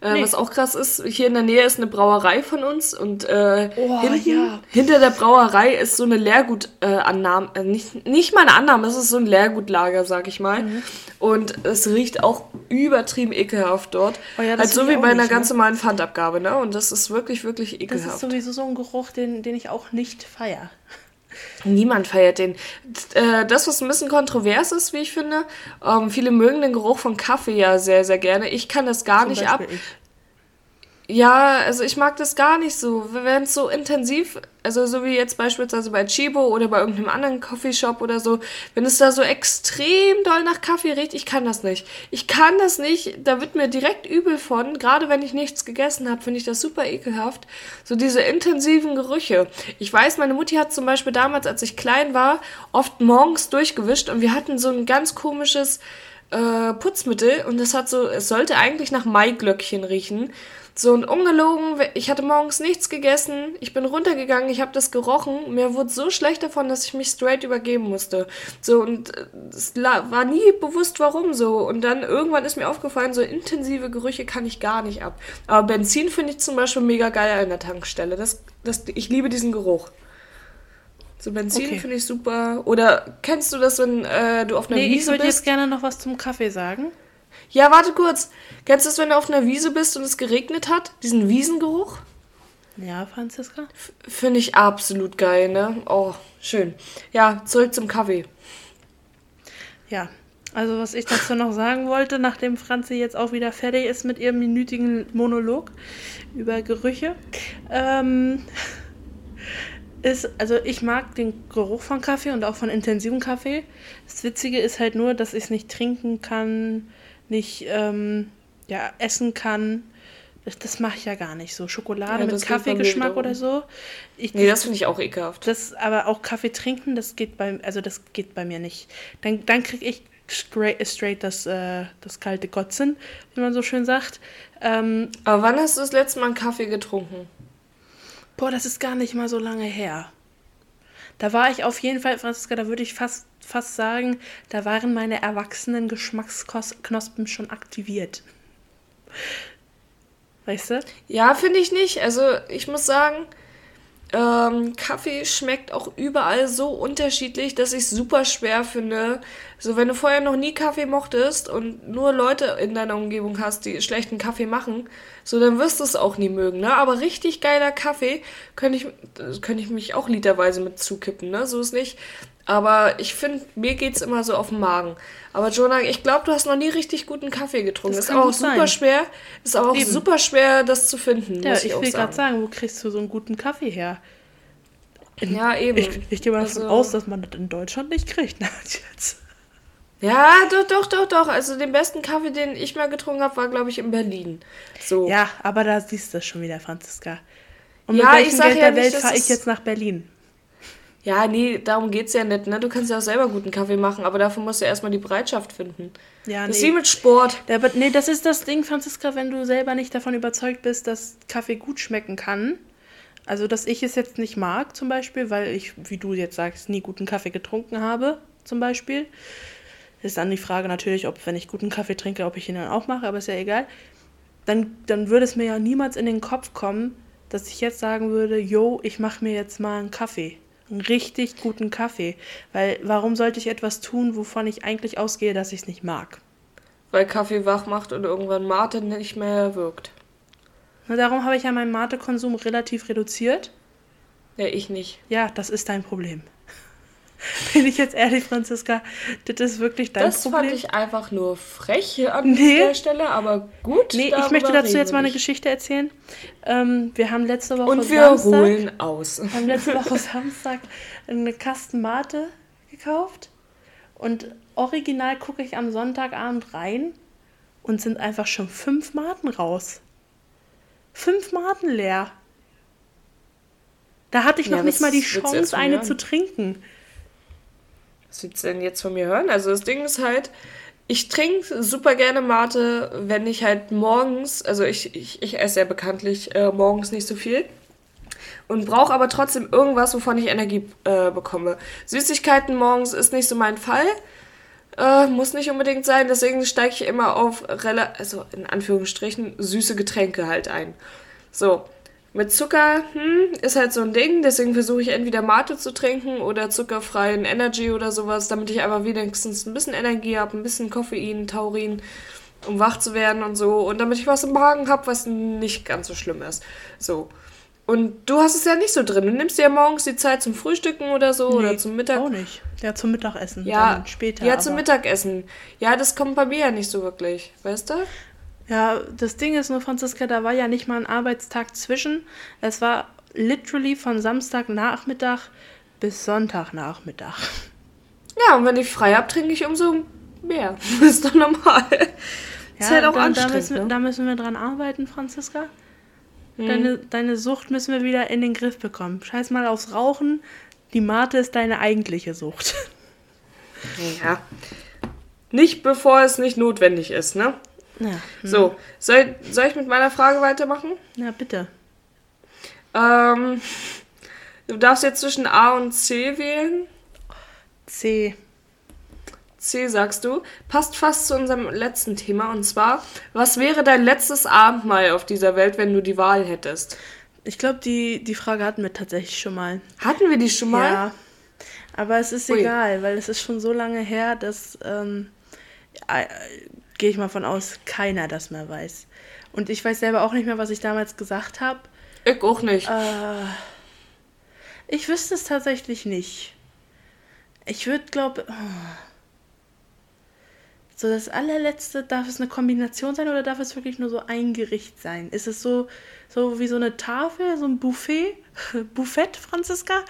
Äh, Nee. Was auch krass ist, hier in der Nähe ist eine Brauerei von uns und äh, Oh, hinten, ja. hinter der Brauerei ist so eine Leergutannahme, äh, äh, nicht, nicht mal eine Annahme, es ist so ein Leergutlager, sag ich mal. Mhm. Und es riecht auch übertrieben ekelhaft dort. Oh ja, das halt so wie bei einer nicht, ganz ne? normalen Pfandabgabe, ne? Und das ist wirklich, wirklich Das ekelhaft. ist sowieso so ein Geruch, den, den ich auch nicht feier. Niemand feiert den. Äh, Das, was ein bisschen kontrovers ist, wie ich finde, ähm, viele mögen den Geruch von Kaffee ja sehr, sehr gerne. Ich kann das gar Zum nicht ab. Beispiel ich. Ja, also ich mag das gar nicht so. Wenn es so intensiv, also so wie jetzt beispielsweise bei Chibo oder bei irgendeinem anderen Coffeeshop oder so, wenn es da so extrem doll nach Kaffee riecht, ich kann das nicht. Ich kann das nicht, da wird mir direkt übel von, gerade wenn ich nichts gegessen habe, finde ich das super ekelhaft. So diese intensiven Gerüche. Ich weiß, meine Mutti hat zum Beispiel damals, als ich klein war, oft morgens durchgewischt und wir hatten so ein ganz komisches äh, Putzmittel und das hat so, es sollte eigentlich nach Maiglöckchen riechen. So und ungelogen, ich hatte morgens nichts gegessen, ich bin runtergegangen, ich habe das gerochen, mir wurde so schlecht davon, dass ich mich straight übergeben musste. So und äh, es war nie bewusst warum so und dann irgendwann ist mir aufgefallen, so intensive Gerüche kann ich gar nicht ab. Aber Benzin finde ich zum Beispiel mega geil an der Tankstelle. Das, das, ich liebe diesen Geruch. So Benzin Okay. finde ich super. Oder kennst du das, wenn äh, du auf einer Nee, ich Wiese würde bist? jetzt gerne noch was zum Kaffee sagen. Ja, warte kurz. Kennst du das, wenn du auf einer Wiese bist und es geregnet hat? Diesen Wiesengeruch? Ja, Franziska? Finde ich absolut geil, ne? Oh, schön. Ja, zurück zum Kaffee. Ja, also was ich dazu noch sagen wollte, nachdem Franzi jetzt auch wieder fertig ist mit ihrem minütigen Monolog über Gerüche, ähm, ist, also ich mag den Geruch von Kaffee und auch von intensivem Kaffee. Das Witzige ist halt nur, dass ich es nicht trinken kann, nicht ähm, ja, essen kann. Das, das mache ich ja gar nicht so. Schokolade Ja, mit Kaffeegeschmack oder so. Ich, Nee, das finde ich auch ekelhaft. das, aber auch Kaffee trinken, das geht bei, also das geht bei mir nicht. Dann, dann kriege ich straight, straight das, äh, das kalte Kotzen, wie man so schön sagt. Ähm, Aber wann hast du das letzte Mal einen Kaffee getrunken? boah, das ist gar nicht mal so lange her. Da war ich auf jeden Fall, Franziska, da würde ich fast, fast sagen, da waren meine erwachsenen Geschmacksknospen schon aktiviert. Weißt du? Ja, finde ich nicht. Also, ich muss sagen, ähm, Kaffee schmeckt auch überall so unterschiedlich, dass ich es super schwer finde. So, wenn du vorher noch nie Kaffee mochtest und nur Leute in deiner Umgebung hast, die schlechten Kaffee machen, so, dann wirst du es auch nie mögen, ne? Aber richtig geiler Kaffee könnte ich, könnte ich mich auch literweise mit zukippen, ne? So ist nicht. Aber ich finde, mir geht's immer so auf den Magen. Aber Jonah, ich glaube, du hast noch nie richtig guten Kaffee getrunken. Das ist aber auch sein. super schwer. Ist aber auch Eben. super schwer, das zu finden, Ja, ich ich, will gerade sagen. wo kriegst du so einen guten Kaffee her? Ja, eben. Ich, ich gehe mal davon Also- aus, dass man das in Deutschland nicht kriegt. Na, jetzt. Ja, doch, doch, doch, doch. Also den besten Kaffee, den ich mal getrunken habe, war, glaube ich, in Berlin. So. Ja, aber da siehst du es schon wieder, Franziska. Und Ja, mit ich welchem sag Geld ja der nicht, Welt das fahre ich jetzt nach Berlin? Ja, nee, darum geht's ja nicht, ne? Du kannst ja auch selber guten Kaffee machen, aber dafür musst du erstmal die Bereitschaft finden. Ja, Das ist nee. wie mit Sport. Ja, aber nee, das ist das Ding, Franziska, wenn du selber nicht davon überzeugt bist, dass Kaffee gut schmecken kann. Also, dass ich es jetzt nicht mag, zum Beispiel, weil ich, wie du jetzt sagst, nie guten Kaffee getrunken habe, zum Beispiel. Ist dann die Frage natürlich, ob, wenn ich guten Kaffee trinke, ob ich ihn dann auch mache, aber ist ja egal. Dann, dann würde es mir ja niemals in den Kopf kommen, dass ich jetzt sagen würde, yo, ich mache mir jetzt mal einen Kaffee. Einen richtig guten Kaffee. Weil warum sollte ich etwas tun, wovon ich eigentlich ausgehe, dass ich es nicht mag? Weil Kaffee wach macht und irgendwann Mate nicht mehr wirkt. Na, darum habe ich ja meinen Mate-Konsum relativ reduziert. Ja, ich nicht. Ja, das ist dein Problem. Bin ich jetzt ehrlich, Franziska, das ist wirklich dein das Problem. fand ich einfach nur frech an Nee. der Stelle, aber gut. nee, ich möchte dazu jetzt mal eine. Geschichte erzählen. Ähm, wir haben letzte Woche Und wir Samstag, holen aus. wir haben letzte Woche Samstag eine Kasten Mate gekauft und original gucke ich am Sonntagabend rein und sind einfach schon fünf Maten raus. Fünf Maten leer. Da hatte ich noch Ja, nicht mal die Chance, eine zu trinken. Was willst du denn jetzt von mir hören? Also das Ding ist halt, ich trinke super gerne Mate, wenn ich halt morgens, also ich, ich, ich esse ja bekanntlich äh, morgens nicht so viel und brauche aber trotzdem irgendwas, wovon ich Energie äh, bekomme. Süßigkeiten morgens ist nicht so mein Fall. Äh, muss nicht unbedingt sein, deswegen steige ich immer auf, also in Anführungsstrichen, süße Getränke halt ein. So, mit Zucker hm, ist halt so ein Ding, deswegen versuche ich entweder Mate zu trinken oder zuckerfreien Energy oder sowas, damit ich einfach wenigstens ein bisschen Energie habe, ein bisschen Koffein, Taurin, um wach zu werden und so. Und damit ich was im Magen habe, was nicht ganz so schlimm ist. So. Und du hast es ja nicht so drin. Du nimmst dir ja morgens die Zeit zum Frühstücken oder so Nee, oder zum Mittag. Auch nicht. Ja, zum Mittagessen. Ja, später. Ja, zum Mittagessen. Ja, das kommt bei mir ja nicht so wirklich, weißt du? Ja, das Ding ist nur, Franziska, da war ja nicht mal ein Arbeitstag zwischen. Es war literally von Samstagnachmittag bis Sonntagnachmittag. Ja, und wenn ich frei habe, trinke ich umso mehr. ist doch normal. ist halt auch da, da, anstrengend. müssen, wir- ne? da müssen wir dran arbeiten, Franziska. Deine, deine Sucht müssen wir wieder in den Griff bekommen. Scheiß mal aufs Rauchen. Die Mate ist deine eigentliche Sucht. Ja. Nicht bevor es nicht notwendig ist, ne? Ja, So, soll, soll ich mit meiner Frage weitermachen? ja bitte. Ähm, du darfst jetzt zwischen A und C wählen. C. C sagst du. Passt fast zu unserem letzten Thema. Und zwar, was wäre dein letztes Abendmahl auf dieser Welt, wenn du die Wahl hättest? Ich glaube, die, die Frage hatten wir tatsächlich schon mal. Hatten wir die schon mal? Ja. Aber es ist Ui. egal, weil es ist schon so lange her, dass, ähm, äh, gehe ich mal von aus, keiner das mehr weiß. Und ich weiß selber auch nicht mehr, was ich damals gesagt habe. Ich auch nicht. Äh, ich wüsste es tatsächlich nicht. Ich würde, glaube. So, das allerletzte, darf es eine Kombination sein oder darf es wirklich nur so ein Gericht sein? Ist es so, so wie so eine Tafel, so ein Buffet? Buffett, Franziska?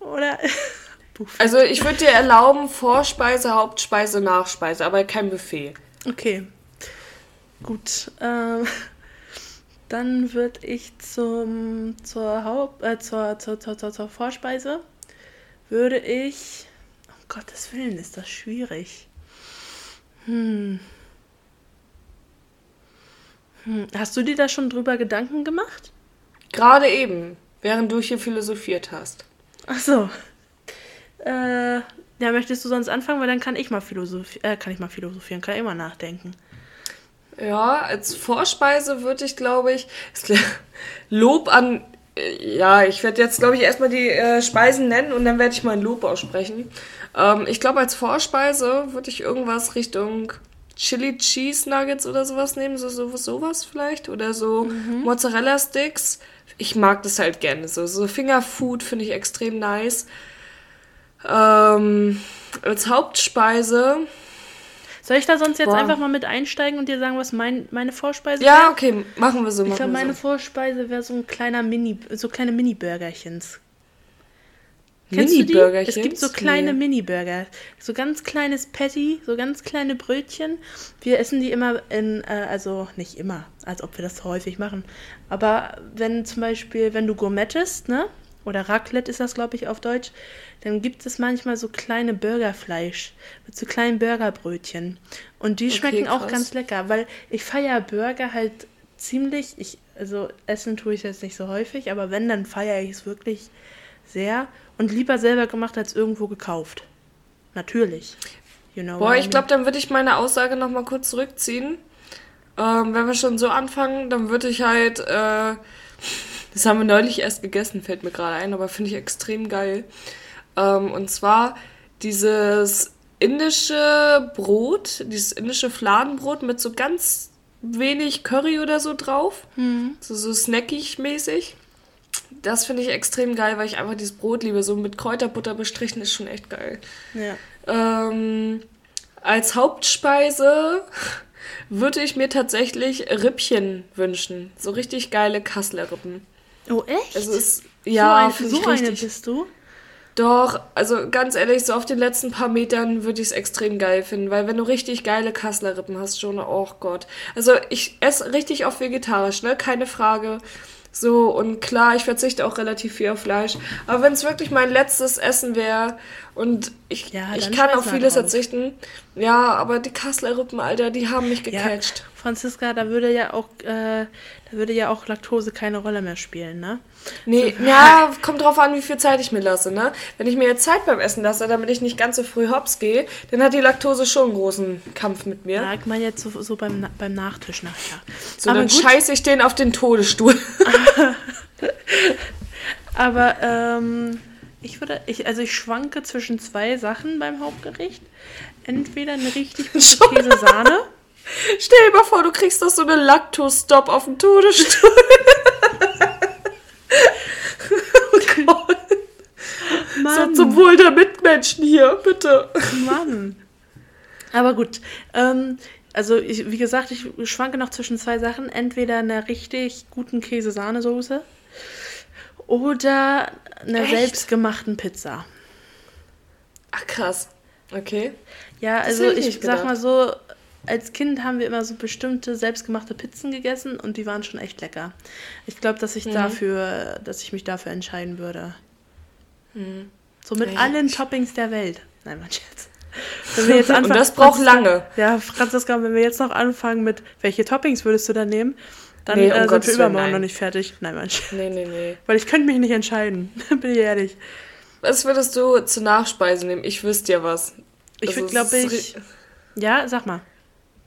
Oder. Buffet. Also ich würde dir erlauben, Vorspeise, Hauptspeise, Nachspeise, aber kein Buffet. Okay. Gut. Ähm, dann würde ich zum zur Haupt äh, zur, zur, zur, zur, zur Vorspeise würde ich um Gottes Willen ist das schwierig. Hm. Hm. Hast du dir da schon drüber Gedanken gemacht? Gerade eben, während du hier philosophiert hast. Ach so. Äh, ja, möchtest du sonst anfangen, weil dann kann ich mal philosophi äh, kann ich mal philosophieren, kann ich mal nachdenken. Ja, als Vorspeise würde ich, glaube ich, Lob an. äh, Ja, ich werde jetzt, glaube ich, erstmal die äh, Speisen nennen und dann werde ich mal ein Lob aussprechen. Ähm, ich glaube, als Vorspeise würde ich irgendwas Richtung Chili Cheese Nuggets oder sowas nehmen, so, so sowas vielleicht. Oder so Mozzarella Sticks. Ich mag das halt gerne. So, so Fingerfood finde ich extrem nice. Ähm, als Hauptspeise. Soll ich da sonst jetzt Boah. einfach mal mit einsteigen und dir sagen, was mein, meine Vorspeise Ja, wäre? okay, machen wir so. Ich glaube, meine so. Vorspeise wäre so ein kleiner Mini, so kleine Mini-Burgerchens. Kennst du die? Mini-Burgerchens? Es gibt so kleine Nee. Mini-Burger. So ganz kleines Patty, so ganz kleine Brötchen. Wir essen die immer in, äh, also nicht immer, als ob wir das häufig machen. Aber wenn zum Beispiel, wenn du gourmettest, ne? Oder Raclette ist das, glaube ich, auf Deutsch, dann gibt es manchmal so kleine Burgerfleisch mit so kleinen Burgerbrötchen. Und die Okay, schmecken auch krass. ganz lecker, weil ich feiere Burger halt ziemlich. Ich, also essen tue ich jetzt nicht so häufig, aber wenn, dann feiere ich es wirklich sehr und lieber selber gemacht als irgendwo gekauft. Natürlich. You know Boah, ich glaube, dann würde ich meine Aussage noch mal kurz zurückziehen. Ähm, wenn wir schon so anfangen, dann würde ich halt, äh, das haben wir neulich erst gegessen, fällt mir gerade ein, aber finde ich extrem geil. Ähm, und zwar dieses indische Brot, dieses indische Fladenbrot mit so ganz wenig Curry oder so drauf. So, so snackig mäßig. Das finde ich extrem geil, weil ich einfach dieses Brot liebe. So mit Kräuterbutter bestrichen ist schon echt geil. Ja. Ähm, als Hauptspeise würde ich mir tatsächlich Rippchen wünschen. So richtig geile Kasseler Rippen. Oh, echt? Also ist, so, ja, ein, finde so eine richtig. bist du? Doch, also ganz ehrlich, so auf den letzten paar Metern würde ich es extrem geil finden, weil wenn du richtig geile Kasseler Rippen hast, schon, oh Gott. Also ich esse richtig auf vegetarisch, ne, keine Frage. So, und klar, ich verzichte auch relativ viel auf Fleisch. Aber wenn es wirklich mein letztes Essen wäre Und ich, Ja, ich kann auf vieles drauf. verzichten. Ja, aber die Kassler Rippen, Alter, die haben mich Ja, gecatcht. Franziska, da würde ja auch, äh, da würde ja auch Laktose keine Rolle mehr spielen, ne? Nee, ja, kommt drauf an, wie viel Zeit ich mir lasse, ne? Wenn ich mir jetzt Zeit beim Essen lasse, damit ich nicht ganz so früh hops gehe, dann hat die Laktose schon einen großen Kampf mit mir. Ich meine jetzt so, so beim, beim Nachtisch nachher. so, aber dann gut, scheiße ich den auf den Todesstuhl. aber ähm, ich würde, ich, also ich schwanke zwischen zwei Sachen beim Hauptgericht. Entweder eine richtig gute. Käsesahne. Stell dir mal vor, du kriegst doch so eine Laktostop auf den Todesstuhl. oh Gott. So Mann, zum Wohl der Mitmenschen hier, bitte. Mann. Aber gut, ähm, also ich, wie gesagt, ich schwanke noch zwischen zwei Sachen. Entweder einer richtig guten Käse-Sahnesoße oder einer Echt? selbstgemachten Pizza. Ach krass. Okay. Ja, also ich ich sag mal so, als Kind haben wir immer so bestimmte selbstgemachte Pizzen gegessen und die waren schon echt lecker. Ich glaube, dass ich Mhm. dafür, dass ich mich dafür entscheiden würde. So mit Ja, allen Toppings der Welt. Nein, mein Scherz. Wenn wir jetzt Und anfangen- das braucht lange. Ja, Franziska, wenn wir jetzt noch anfangen mit, welche Toppings würdest du da nehmen, dann Nee, um äh, sind Gottes wir übermorgen nein. noch nicht fertig. Nein, mein Scherz. Nee, nee, nee. Weil ich könnte mich nicht entscheiden. Bin ich ehrlich. Was würdest du zur Nachspeise nehmen? Ich wüsste ja was. Ich würde, glaube ich. Ja, sag mal.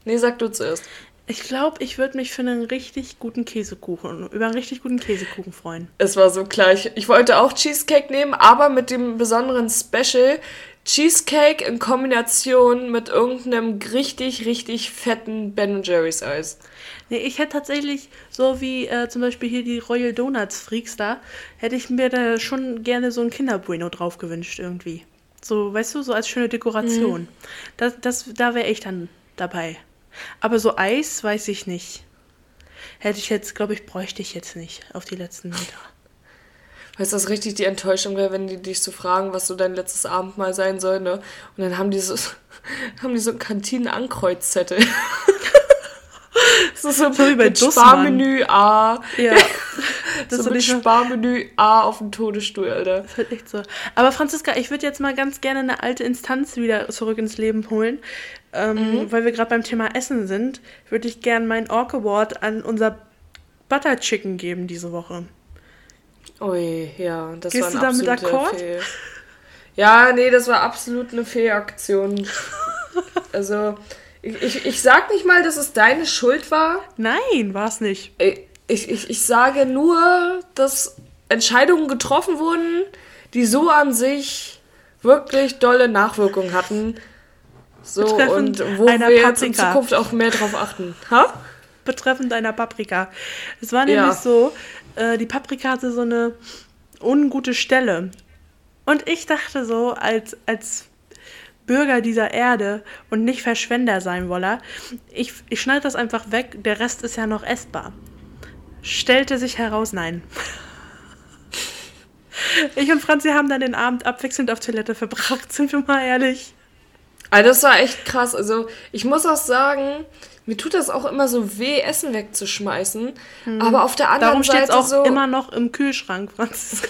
Nee, sag du zuerst. Ich glaube, ich würde mich für einen richtig guten Käsekuchen, über einen richtig guten Käsekuchen freuen. Es war so klar. Ich, ich wollte auch Cheesecake nehmen, aber mit dem besonderen Special Cheesecake in Kombination mit irgendeinem richtig, richtig fetten Ben Jerry's Eis. Nee, ich hätte tatsächlich, so wie äh, zum Beispiel hier die Royal Donuts Freaks da, hätte ich mir da schon gerne so ein Kinderbueno drauf gewünscht irgendwie. So, weißt du, so als schöne Dekoration. Das, das, da wäre ich dann dabei. Aber so Eis weiß ich nicht. Hätte ich jetzt, glaube ich, bräuchte ich jetzt nicht auf die letzten Meter. Weißt du, was richtig die Enttäuschung wäre, wenn die dich so fragen, was so dein letztes Abendmahl sein soll, ne? Und dann haben die so, haben die so einen Kantinen-Ankreuzzettel. Das ist so, So wie bei. Sparmenü A. Ja. Das so mit Sparmenü A auf dem Todesstuhl, Alter. Das ist halt echt so. Aber Franziska, ich würde jetzt mal ganz gerne eine alte Instanz wieder zurück ins Leben holen. Ähm, Weil wir gerade beim Thema Essen sind, würde ich gerne meinen Orc Award an unser Butter Chicken geben diese Woche. Ui, ja, das Gehst war du eine damit d'accord? Fehl. Ja, nee, das war absolut eine Fehlaktion. also, ich, ich, ich sag nicht mal, dass es deine Schuld war. Nein, war es nicht. Ich, ich, ich sage nur, dass Entscheidungen getroffen wurden, die so an sich wirklich dolle Nachwirkungen hatten. So, Betreffend und wo einer wir jetzt in Paprika. Zukunft auch mehr drauf achten. Ha? Betreffend deiner Paprika. Es war Ja. nämlich so, äh, die Paprika hatte so eine ungute Stelle. Und ich dachte so, als, als Bürger dieser Erde und nicht Verschwender sein wolle, ich, ich schneide das einfach weg, der Rest ist ja noch essbar. Stellte sich heraus, nein. Ich und Franzi haben dann den Abend abwechselnd auf Toilette verbracht, sind wir mal ehrlich. Also das war echt krass. Also ich muss auch sagen, mir tut das auch immer so weh, Essen wegzuschmeißen. Aber auf der anderen Darum steht es Seite auch so. immer noch im Kühlschrank, Franziska.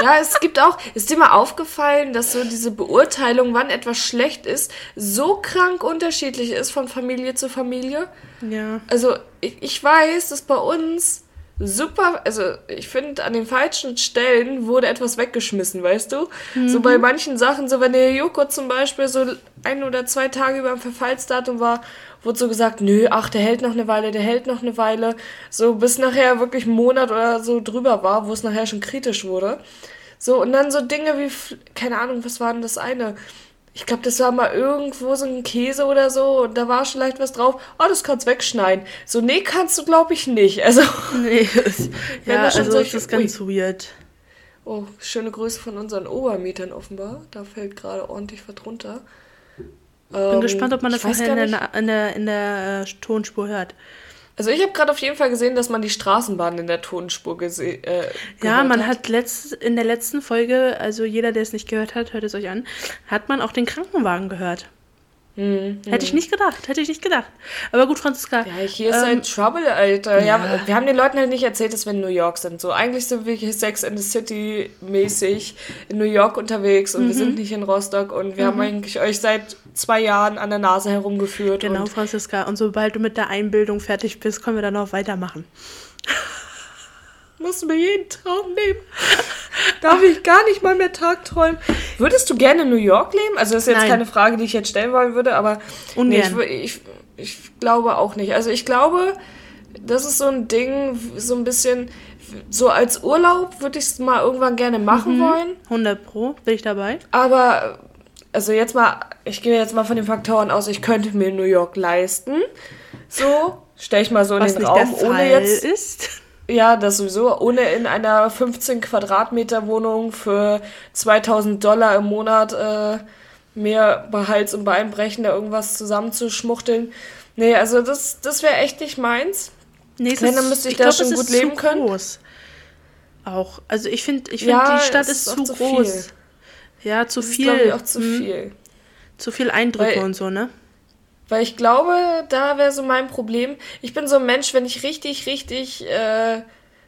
Ja, es gibt auch, ist dir mal aufgefallen, dass so diese Beurteilung, wann etwas schlecht ist, so krank unterschiedlich ist von Familie zu Familie? Ja. Also ich, ich weiß, dass bei uns super, also ich finde, an den falschen Stellen wurde etwas weggeschmissen, weißt du? So bei manchen Sachen, so wenn der Joghurt zum Beispiel so ein oder zwei Tage über dem Verfallsdatum war, wurde so gesagt, nö, ach, der hält noch eine Weile, der hält noch eine Weile. So bis nachher wirklich ein Monat oder so drüber war, wo es nachher schon kritisch wurde. So, und dann so Dinge wie, keine Ahnung, was war denn das eine? Ich glaube, das war mal irgendwo so ein Käse oder so und da war vielleicht was drauf. Oh, das kannst wegschneiden. So, nee, kannst du, glaube ich, nicht. Also, Nee, es- ja, schon also solche- es ist ganz weird. oh, schöne Grüße von unseren Obermietern offenbar. Da fällt gerade ordentlich was runter. Bin gespannt, ob man das Ähm, weiß nachher in in der, in der äh, Tonspur hört. Also, ich habe gerade auf jeden Fall gesehen, dass man die Straßenbahn in der Tonspur gesehen äh, Ja, man hat letzt, in der letzten Folge, also jeder, der es nicht gehört hat, hört es euch an, hat man auch den Krankenwagen gehört. Hm, hätte ich nicht gedacht, hätte ich nicht gedacht. Aber gut, Franziska. Ja, hier ist ähm, halt Trouble, Alter. Ja. ja. wir haben den Leuten halt nicht erzählt, dass wir in New York sind. So, eigentlich sind wir hier Sex in the City mäßig in New York unterwegs und mhm. wir sind nicht in Rostock und wir mhm. haben eigentlich euch seit zwei Jahren an der Nase herumgeführt. Genau, Franziska. Und sobald du mit der Einbildung fertig bist, können wir dann auch weitermachen. Musst du mir jeden Traum nehmen. Darf ich gar nicht mal mehr Tagträumen. Würdest du gerne in New York leben? Also das ist jetzt Nein. keine Frage, die ich jetzt stellen wollen würde, aber nee, ich, ich, ich glaube auch nicht. Also ich glaube, das ist so ein Ding, so ein bisschen, so als Urlaub würde ich es mal irgendwann gerne machen mhm. wollen. 100 Pro, bin ich dabei. Aber, also jetzt mal, ich gehe jetzt mal von den Faktoren aus, ich könnte mir New York leisten. So, stelle ich mal so in Was den Raum, ohne jetzt. Ist. Ja, das sowieso. Ohne in einer 15 Quadratmeter Wohnung für 2000 Dollar im Monat äh, mehr bei Hals- und Beinbrechen da irgendwas zusammenzuschmuchteln. Nee, also das, das wäre echt nicht meins. Nee, Wenn, dann müsste ich, ich da glaub, schon gut leben können. Groß. Auch. Also ich finde, ich find, ja, die Stadt ist, zu groß. Viel. Ja, zu das viel. Ist, ich, auch zu hm. viel. Zu viel Eindrücke Weil, und so, ne? Weil ich glaube, da wäre so mein Problem. Ich bin so ein Mensch, wenn ich richtig, richtig äh,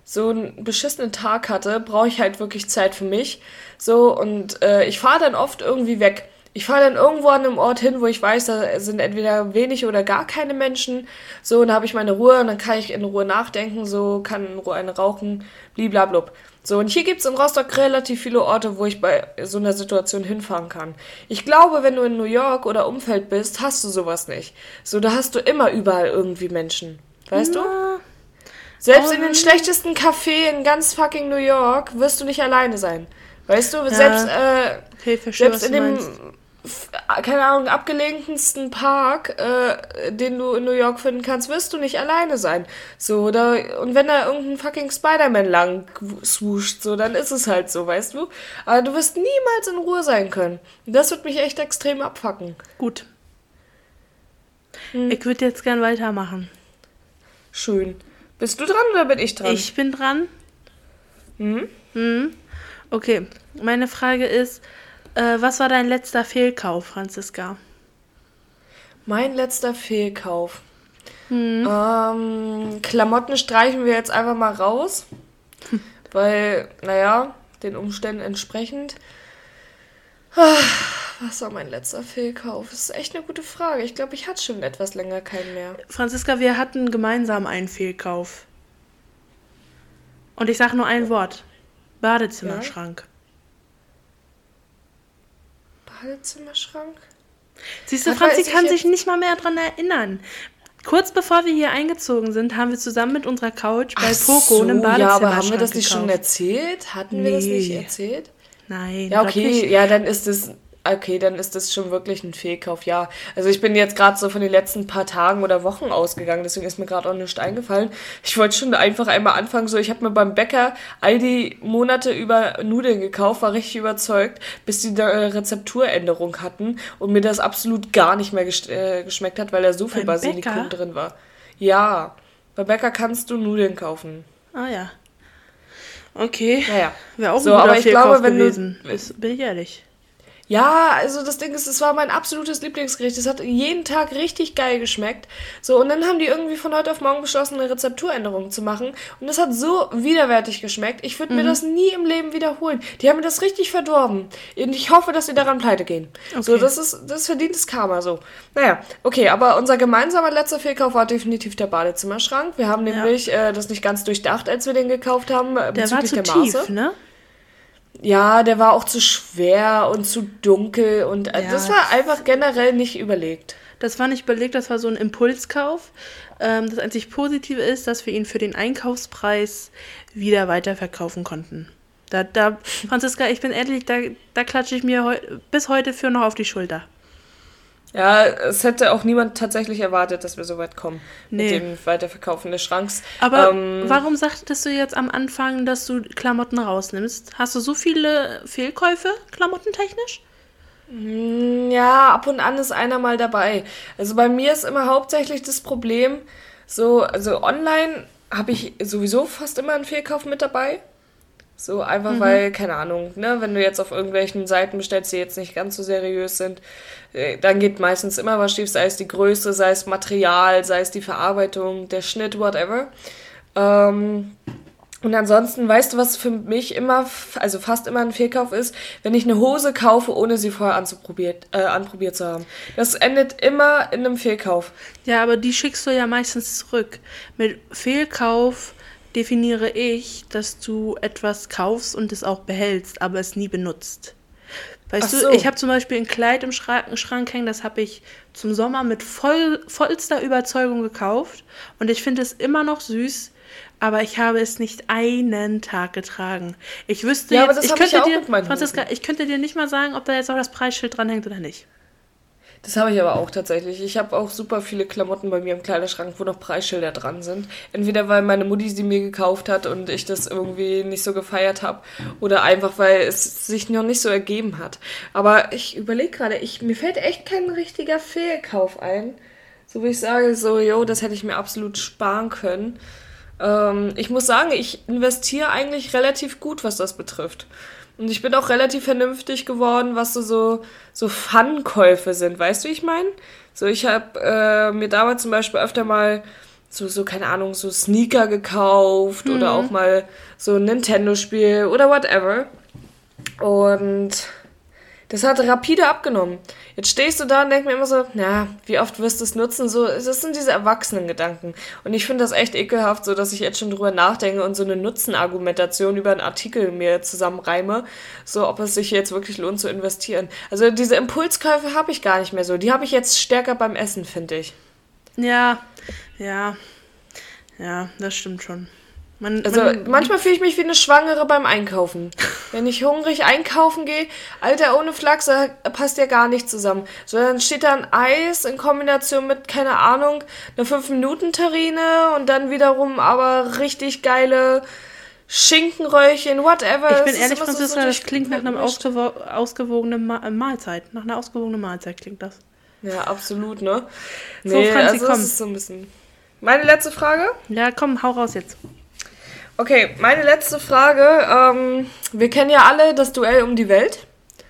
so einen beschissenen Tag hatte, brauche ich halt wirklich Zeit für mich. So, und äh, ich fahre dann oft irgendwie weg. Ich fahre dann irgendwo an einem Ort hin, wo ich weiß, da sind entweder wenig oder gar keine Menschen. So, und da habe ich meine Ruhe und dann kann ich in Ruhe nachdenken, so, kann in Ruhe eine rauchen, bliblablub. So, und hier gibt es in Rostock relativ viele Orte, wo ich bei so einer Situation hinfahren kann. Ich glaube, wenn du in New York oder Umfeld bist, hast du sowas nicht. So, da hast du immer überall irgendwie Menschen. Weißt Na. du? Selbst in den schlechtesten Café in ganz fucking New York wirst du nicht alleine sein. Weißt du, ja. selbst, äh, okay, selbst in dem meinst keine Ahnung, abgelegensten Park, äh, den du in New York finden kannst, wirst du nicht alleine sein. So, oder, und wenn da irgendein fucking Spider-Man lang swoosht, so, dann ist es halt so, weißt du? Aber du wirst niemals in Ruhe sein können. Und das wird mich echt extrem abfacken. Gut. Hm. Ich würde jetzt gern weitermachen. Schön. Bist du dran oder bin ich dran? Ich bin dran. Hm? Hm. Okay. Meine Frage ist, äh, was war dein letzter Fehlkauf, Franziska? Mein letzter Fehlkauf. Hm. Ähm, Klamotten streichen wir jetzt einfach mal raus. weil, naja, den Umständen entsprechend. Ah, was war mein letzter Fehlkauf? Das ist echt eine gute Frage. Ich glaube, ich hatte schon etwas länger keinen mehr. Franziska, wir hatten gemeinsam einen Fehlkauf. Und ich sage nur ein Wort. Badezimmerschrank. Ja? Badezimmerschrank? Siehst du, Franzi kann sich nicht mal mehr daran erinnern. Kurz bevor wir hier eingezogen sind, haben wir zusammen mit unserer Couch bei Ach Poco so, einen Badezimmerschrank Ja, aber haben wir das nicht gekauft. schon erzählt? Hatten nee. wir das nicht erzählt? Nein. Ja, okay, ja, dann ist es Okay, dann ist das schon wirklich ein Fehlkauf, ja. Also ich bin jetzt gerade so von den letzten paar Tagen oder Wochen ausgegangen, deswegen ist mir gerade auch nichts eingefallen. Ich wollte schon einfach einmal anfangen, so ich habe mir beim Bäcker all die Monate über Nudeln gekauft, war richtig überzeugt, bis die eine Rezepturänderung hatten und mir das absolut gar nicht mehr äh, geschmeckt hat, weil da so viel beim Basilikum Bäcker? drin war. Ja, bei Bäcker kannst du Nudeln kaufen. Ah ja. Okay. Naja. Wäre auch so, ein guter aber ich glaube, wenn gewesen. Du, bin ich ehrlich. Ja, also das Ding ist, es war mein absolutes Lieblingsgericht. Es hat jeden Tag richtig geil geschmeckt. So, und dann haben die irgendwie von heute auf morgen beschlossen, eine Rezepturänderung zu machen. Und es hat so widerwärtig geschmeckt. Ich würde mhm. mir das nie im Leben wiederholen. Die haben mir das richtig verdorben. Und ich hoffe, dass sie daran pleite gehen. Okay. So, das ist, das ist verdientes Karma, so. Naja, okay, aber unser gemeinsamer letzter Fehlkauf war definitiv der Badezimmerschrank. Wir haben nämlich ja. äh, das nicht ganz durchdacht, als wir den gekauft haben, äh, der bezüglich war zu der Maße. Tief, ne? Ja, der war auch zu schwer und zu dunkel und äh, ja, das war einfach generell nicht überlegt. Das war nicht überlegt, das war so ein Impulskauf. Ähm, das einzig Positive ist, dass wir ihn für den Einkaufspreis wieder weiterverkaufen konnten. Da, da, Franziska, ich bin ehrlich, da, da klatsche ich mir bis heute für noch auf die Schulter. Ja, es hätte auch niemand tatsächlich erwartet, dass wir so weit kommen nee. mit dem Weiterverkaufen des Schranks. Aber ähm, warum sagtest du jetzt am Anfang, dass du Klamotten rausnimmst? Hast du so viele Fehlkäufe, klamottentechnisch? Mm, ja, ab und an ist einer mal dabei. Also bei mir ist immer hauptsächlich das Problem, so, also online habe ich sowieso fast immer einen Fehlkauf mit dabei. So einfach mhm. weil, keine Ahnung, ne, wenn du jetzt auf irgendwelchen Seiten bestellst, die jetzt nicht ganz so seriös sind, äh, dann geht meistens immer was schief, sei es die Größe, sei es Material, sei es die Verarbeitung, der Schnitt, whatever. Ähm, und ansonsten, weißt du, was für mich immer, also fast immer ein Fehlkauf ist, wenn ich eine Hose kaufe, ohne sie vorher anzuprobiert, äh, anprobiert zu haben. Das endet immer in einem Fehlkauf. Ja, aber die schickst du ja meistens zurück. Mit Fehlkauf definiere ich, dass du etwas kaufst und es auch behältst, aber es nie benutzt. Weißt Ach du, ich habe zum Beispiel ein Kleid im Schrank, Schrank hängen, das habe ich zum Sommer mit voll, vollster Überzeugung gekauft und ich finde es immer noch süß aber ich habe es nicht einen Tag getragen. Ich wüsste ja, jetzt, ich könnte ich dir, Franziska, ich könnte dir nicht mal sagen, ob da jetzt auch das Preisschild dran hängt oder nicht. Das habe ich aber auch tatsächlich. Ich habe auch super viele Klamotten bei mir im Kleiderschrank, wo noch Preisschilder dran sind. Entweder weil meine Mutti sie mir gekauft hat und ich das irgendwie nicht so gefeiert habe oder einfach weil es sich noch nicht so ergeben hat. Aber ich überlege gerade, mir fällt echt kein richtiger Fehlkauf ein. So wie ich sage, so, yo, das hätte ich mir absolut sparen können. Ähm, ich muss sagen, ich investiere eigentlich relativ gut, was das betrifft. Und ich bin auch relativ vernünftig geworden, was so, so, so Fun-Käufe sind. Weißt du, wie ich meine? So, ich habe äh, mir damals zum Beispiel öfter mal so, so, keine Ahnung, so Sneaker gekauft mhm. oder auch mal so ein Nintendo-Spiel oder whatever. Und das hat rapide abgenommen. Jetzt stehst du da und denkst mir immer so, na, wie oft wirst du es nutzen? So, das sind diese Erwachsenen-Gedanken. Und ich finde das echt ekelhaft, so dass ich jetzt schon drüber nachdenke und so eine Nutzenargumentation über einen Artikel mir zusammenreime, so ob es sich jetzt wirklich lohnt zu investieren. Also diese Impulskäufe habe ich gar nicht mehr so. Die habe ich jetzt stärker beim Essen, finde ich. Ja, ja, ja, das stimmt schon. Man, also man, manchmal fühle ich mich wie eine Schwangere beim Einkaufen. Wenn ich hungrig einkaufen gehe, Alter, ohne Flachs, da passt ja gar nicht zusammen. So, dann steht da ein Eis in Kombination mit, keine Ahnung, einer 5-Minuten-Terrine und dann wiederum aber richtig geile Schinkenröllchen, whatever. Ich bin ehrlich, Franziska, so das klingt nach einer ausgewo ausgewogenen Ma Mahlzeit. Nach einer ausgewogenen Mahlzeit klingt das. Ja, absolut, ne? Nee, so, Franzi, also komm. ist so ein bisschen... Meine letzte Frage? Ja, komm, hau raus jetzt. Okay, meine letzte Frage. Ähm, wir kennen ja alle das Duell um die Welt.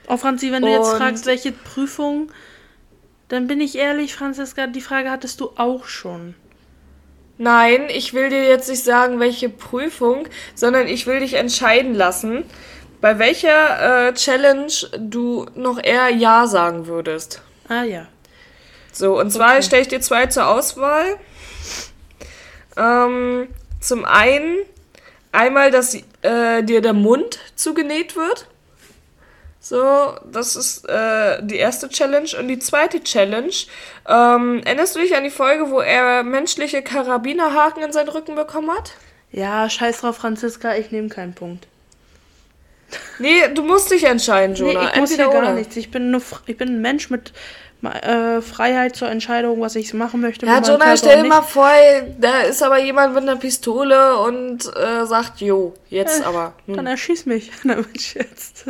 Oh, Franzi, wenn du jetzt fragst, welche Prüfung, dann bin ich ehrlich, Franziska, die Frage hattest du auch schon. Nein, ich will dir jetzt nicht sagen, welche Prüfung, sondern ich will dich entscheiden lassen, bei welcher äh, Challenge du noch eher Ja sagen würdest. Ah ja. So, und zwar stelle ich dir zwei zur Auswahl. Ähm, zum einen Einmal, dass äh, dir der Mund zugenäht wird. So, das ist äh, die erste Challenge. Und die zweite Challenge, ähm, erinnerst du dich an die Folge, wo er menschliche Karabinerhaken in seinen Rücken bekommen hat? Ja, scheiß drauf, Franziska, ich nehme keinen Punkt. Nee, du musst dich entscheiden, Jonah. Nee, ich muss hier gar nichts. Ich bin, nur, ich bin ein Mensch mit äh, Freiheit zur Entscheidung, was ich machen möchte. Ja, Jonah, stell dir mal vor, da ist aber jemand mit einer Pistole und äh, sagt, jo, jetzt äh, aber. Hm. Dann erschieß mich, damit jetzt.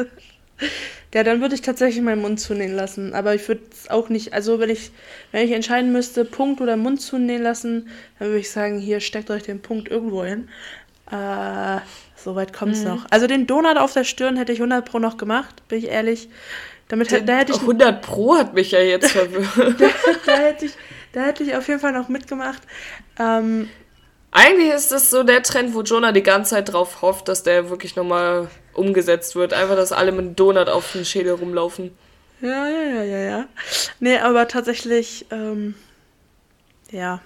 ja, dann würde ich tatsächlich meinen Mund zunähen lassen. Aber ich würde es auch nicht, also wenn ich, wenn ich entscheiden müsste, Punkt oder Mund zunähen lassen, dann würde ich sagen, hier steckt euch den Punkt irgendwo hin. Äh, Soweit kommt es mhm. noch. Also den Donut auf der Stirn hätte ich 100 Pro noch gemacht, bin ich ehrlich. Damit, da hätte ich 100 Pro hat mich ja jetzt verwirrt. da, da, hätte ich, da hätte ich auf jeden Fall noch mitgemacht. Ähm, Eigentlich ist das so der Trend, wo Jonah die ganze Zeit drauf hofft, dass der wirklich nochmal umgesetzt wird. Einfach, dass alle mit einem Donut auf den Schädel rumlaufen. Ja, ja, ja, ja, ja. Nee, aber tatsächlich, ähm, ja.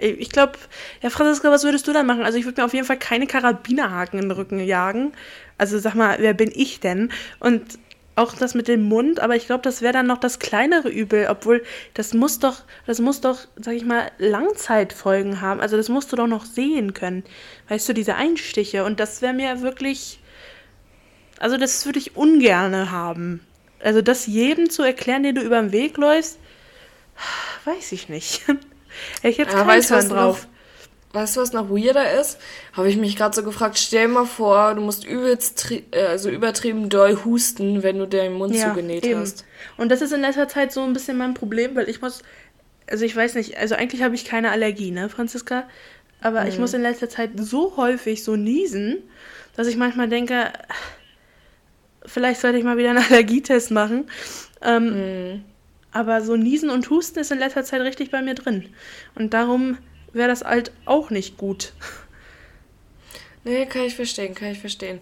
Ich glaube, ja, Franziska, was würdest du dann machen? Also ich würde mir auf jeden Fall keine Karabinerhaken in den Rücken jagen. Also sag mal, wer bin ich denn? Und auch das mit dem Mund, aber ich glaube, das wäre dann noch das kleinere Übel, obwohl das muss doch, das muss doch, sag ich mal, Langzeitfolgen haben. Also das musst du doch noch sehen können. Weißt du, diese Einstiche. Und das wäre mir wirklich. Also das würde ich ungerne haben. Also das jedem zu erklären, den du über den Weg läufst, weiß ich nicht. ich hätte ja, keinen drauf. Noch, Weißt du, was noch weirder ist? Habe ich mich gerade so gefragt, stell mal vor, du musst übelst, also übertrieben doll husten, wenn du deinen Mund ja, zugenäht eben. hast. Und das ist in letzter Zeit so ein bisschen mein Problem, weil ich muss, also ich weiß nicht, also eigentlich habe ich keine Allergie, ne, Franziska? Aber ich muss in letzter Zeit so häufig so niesen, dass ich manchmal denke, vielleicht sollte ich mal wieder einen Allergietest machen. Ähm, Aber so Niesen und Husten ist in letzter Zeit richtig bei mir drin. Und darum wäre das halt auch nicht gut. Nee, kann ich verstehen, kann ich verstehen.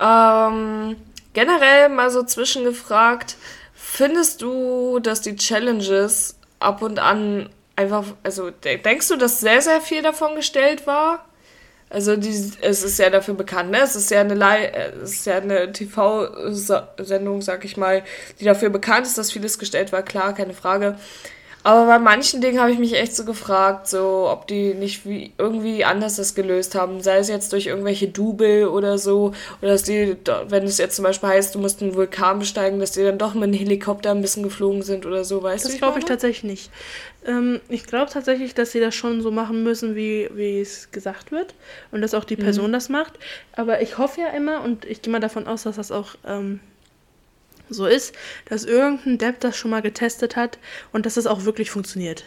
Ähm, generell mal so zwischengefragt, findest du, dass die Challenges ab und an einfach, also de- denkst du, dass sehr, sehr viel davon gestellt war? Also die, es ist ja dafür bekannt, ne? Es ist ja eine, ja eine TV-Sendung, sag ich mal, die dafür bekannt ist, dass vieles gestellt war, klar, keine Frage. Aber bei manchen Dingen habe ich mich echt so gefragt, so ob die nicht wie irgendwie anders das gelöst haben, sei es jetzt durch irgendwelche Double oder so, oder dass die, wenn es jetzt zum Beispiel heißt, du musst einen Vulkan besteigen, dass die dann doch mit einem Helikopter ein bisschen geflogen sind oder so, weißt du? Das glaube ich tatsächlich nicht. Ähm, ich glaube tatsächlich, dass sie das schon so machen müssen, wie, wie es gesagt wird. Und dass auch die Person das macht. Aber ich hoffe ja immer, und ich gehe mal davon aus, dass das auch ähm, so ist, dass irgendein Depp das schon mal getestet hat und dass das auch wirklich funktioniert.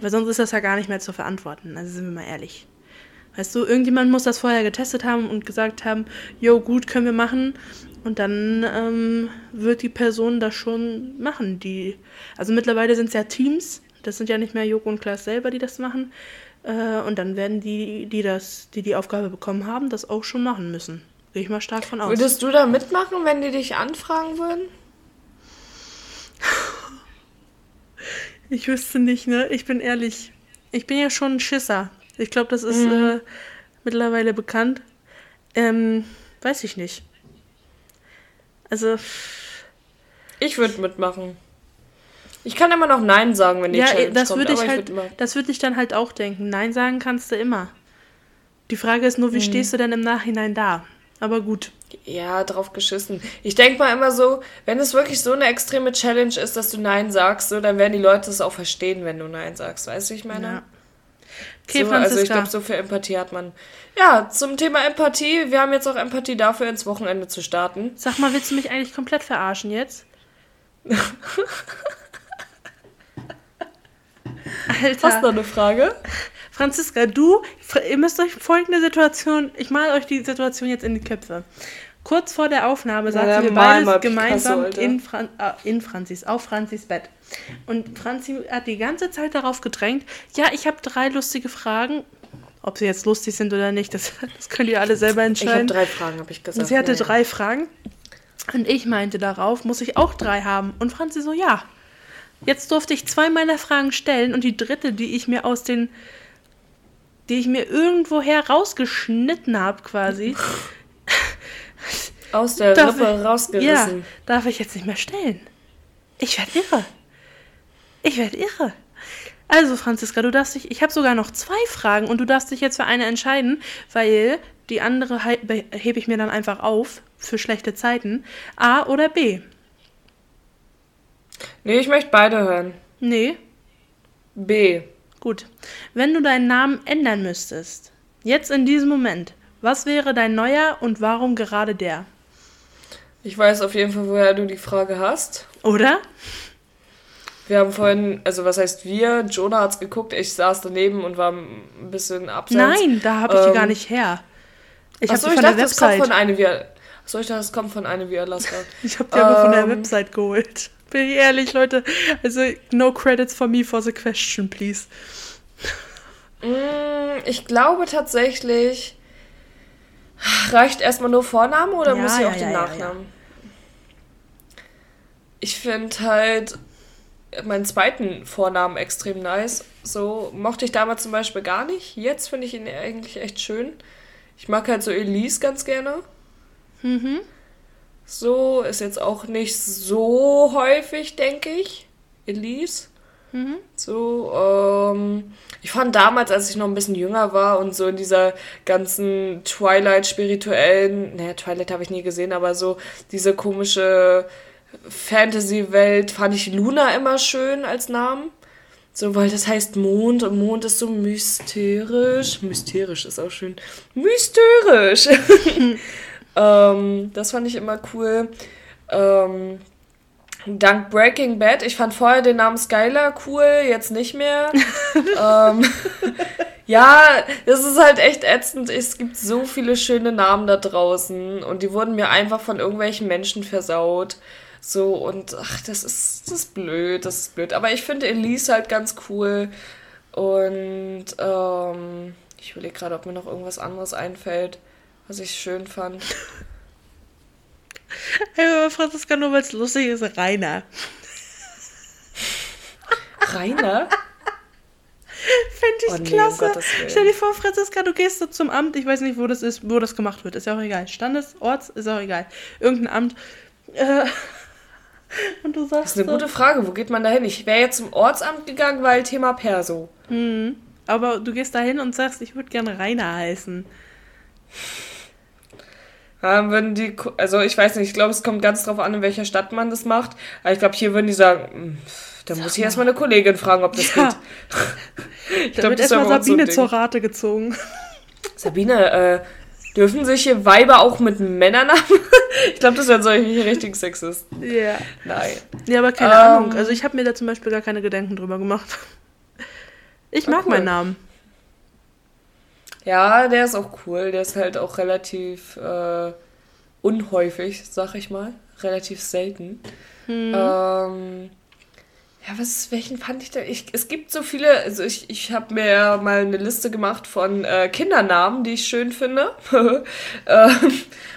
Weil sonst ist das ja gar nicht mehr zu verantworten. Also sind wir mal ehrlich. Weißt du, irgendjemand muss das vorher getestet haben und gesagt haben, jo, gut, können wir machen. Und dann ähm, wird die Person das schon machen. Die, also mittlerweile sind es ja Teams. Das sind ja nicht mehr Joko und Klaas selber, die das machen. Äh, und dann werden die, die das, die die Aufgabe bekommen haben, das auch schon machen müssen. Gehe ich mal stark von aus. Würdest du da mitmachen, wenn die dich anfragen würden? Ich wüsste nicht, ne? Ich bin ehrlich. Ich bin ja schon ein Schisser. Ich glaube, das ist äh, mittlerweile bekannt. Ähm, weiß ich nicht. Also, Ich würde mitmachen. Ich kann immer noch Nein sagen, wenn die ja, Challenge das kommt, würde ich halt, würd immer- das würde ich dann halt auch denken. Nein sagen kannst du immer. Die Frage ist nur, wie stehst du denn im Nachhinein da? Aber gut. Ja, drauf geschissen. Ich denke mal immer so, wenn es wirklich so eine extreme Challenge ist, dass du Nein sagst, so, dann werden die Leute es auch verstehen, wenn du Nein sagst. Weißt du, ich meine? Ja. Okay, so, also ich glaube, so viel Empathie hat man. Ja, zum Thema Empathie. Wir haben jetzt auch Empathie dafür, ins Wochenende zu starten. Sag mal, willst du mich eigentlich komplett verarschen jetzt? Alter. Hast du noch eine Frage? Franziska, du, ihr müsst euch folgende Situation, ich male euch die Situation jetzt in die Köpfe. Kurz vor der Aufnahme saßen dann wir Picasso, gemeinsam in, Fran äh, in Franzis, auf Franzis Bett. Und Franzi hat die ganze Zeit darauf gedrängt, ja, ich habe drei lustige Fragen. Ob sie jetzt lustig sind oder nicht, das, das könnt ihr alle selber Ich habe entscheiden. drei Fragen, habe ich gesagt. Und sie hatte Ja, ja. drei Fragen. Und ich meinte darauf, muss ich auch drei haben? Und Franzi so, ja. Jetzt durfte ich zwei meiner Fragen stellen und die dritte, die ich mir aus den, die ich mir irgendwoher rausgeschnitten habe quasi, Aus der darf Rippe ich, ja, rausgerissen. darf ich jetzt nicht mehr stellen. Ich werde irre. Ich werde irre. Also, Franziska, du darfst dich, ich habe sogar noch zwei Fragen und du darfst dich jetzt für eine entscheiden, weil die andere hebe ich mir dann einfach auf für schlechte Zeiten. A oder B? Nee, ich möchte beide hören. Nee, B. gut. Wenn du deinen Namen ändern müsstest, jetzt in diesem Moment, was wäre dein neuer und warum gerade der? Ich weiß auf jeden Fall, woher du die Frage hast. Oder? Wir haben vorhin, also was heißt wir? Jonah hat's geguckt, ich saß daneben und war ein bisschen abseits. Nein, da habe ich die Ähm, gar nicht her. Ich habe die von der dachte, es kommt Website. von eine wir. Achso, ich dachte, es kommt von eine wie Alaska. Ich habe die aber von der Ähm. Website geholt. Bin ich ehrlich, Leute. Also, no credits for me for the question, please. Mm, ich glaube tatsächlich. Reicht erstmal nur Vorname oder Ja, muss ich ja, auch den ja, ja, Nachnamen? Ich finde halt meinen zweiten Vornamen extrem nice. So mochte ich damals zum Beispiel gar nicht. Jetzt finde ich ihn eigentlich echt schön. Ich mag halt so Elise ganz gerne. Mhm. So ist jetzt auch nicht so häufig, denke ich. Elise. Mhm. So, ähm, ich fand damals, als ich noch ein bisschen jünger war und so in dieser ganzen Twilight-spirituellen, naja, Twilight habe ich nie gesehen, aber so diese komische Fantasy-Welt fand ich Luna immer schön als Namen. So, weil das heißt Mond und Mond ist so mysterisch. Mysterisch ist auch schön. Mysterisch! ähm, das fand ich immer cool. Ähm, dank Breaking Bad, ich fand vorher den Namen Skylar cool, jetzt nicht mehr. ähm, Ja, das ist halt echt ätzend. Es gibt so viele schöne Namen da draußen und die wurden mir einfach von irgendwelchen Menschen versaut. So und ach, das ist, das ist blöd, das ist blöd. Aber ich finde Elise halt ganz cool und ähm, ich überlege gerade, ob mir noch irgendwas anderes einfällt, was ich schön fand. Hey, Franziska, nur weil es lustig ist, Rainer. Rainer? Fände ich oh, nee, klasse. Um Stell dir vor, Franziska, du gehst so zum Amt, ich weiß nicht, wo das ist, wo das gemacht wird, ist ja auch egal. Standesorts, ist auch egal. Irgendein Amt. Äh, und du sagst. Das ist eine so, gute Frage, wo geht man da hin? Ich wäre jetzt zum Ortsamt gegangen, weil Thema Perso. Mhm. Aber du gehst da hin und sagst, ich würde gerne Rainer heißen. Ja, würden die, also ich weiß nicht, ich glaube, es kommt ganz drauf an, in welcher Stadt man das macht. Aber ich glaube, hier würden die sagen, hm, da muss ich erstmal eine Kollegin fragen, ob das ja. geht. ich glaube, das erstmal Sabine so zur Rate gezogen. Sabine, äh, dürfen sich hier Weiber auch mit Männern haben? ich glaube, das wären solche richtigen Sexisten. Ja. Yeah. Nein. Ja, aber keine ähm, Ahnung. Also ich habe mir da zum Beispiel gar keine Gedanken drüber gemacht. Ich mag cool. meinen Namen. Ja, der ist auch cool. Der ist halt auch relativ äh, unhäufig, sag ich mal. Relativ selten. Hm. Ähm, ja, was, welchen fand ich da? Ich, es gibt so viele, also ich, ich habe mir mal eine Liste gemacht von äh, Kindernamen, die ich schön finde. ähm,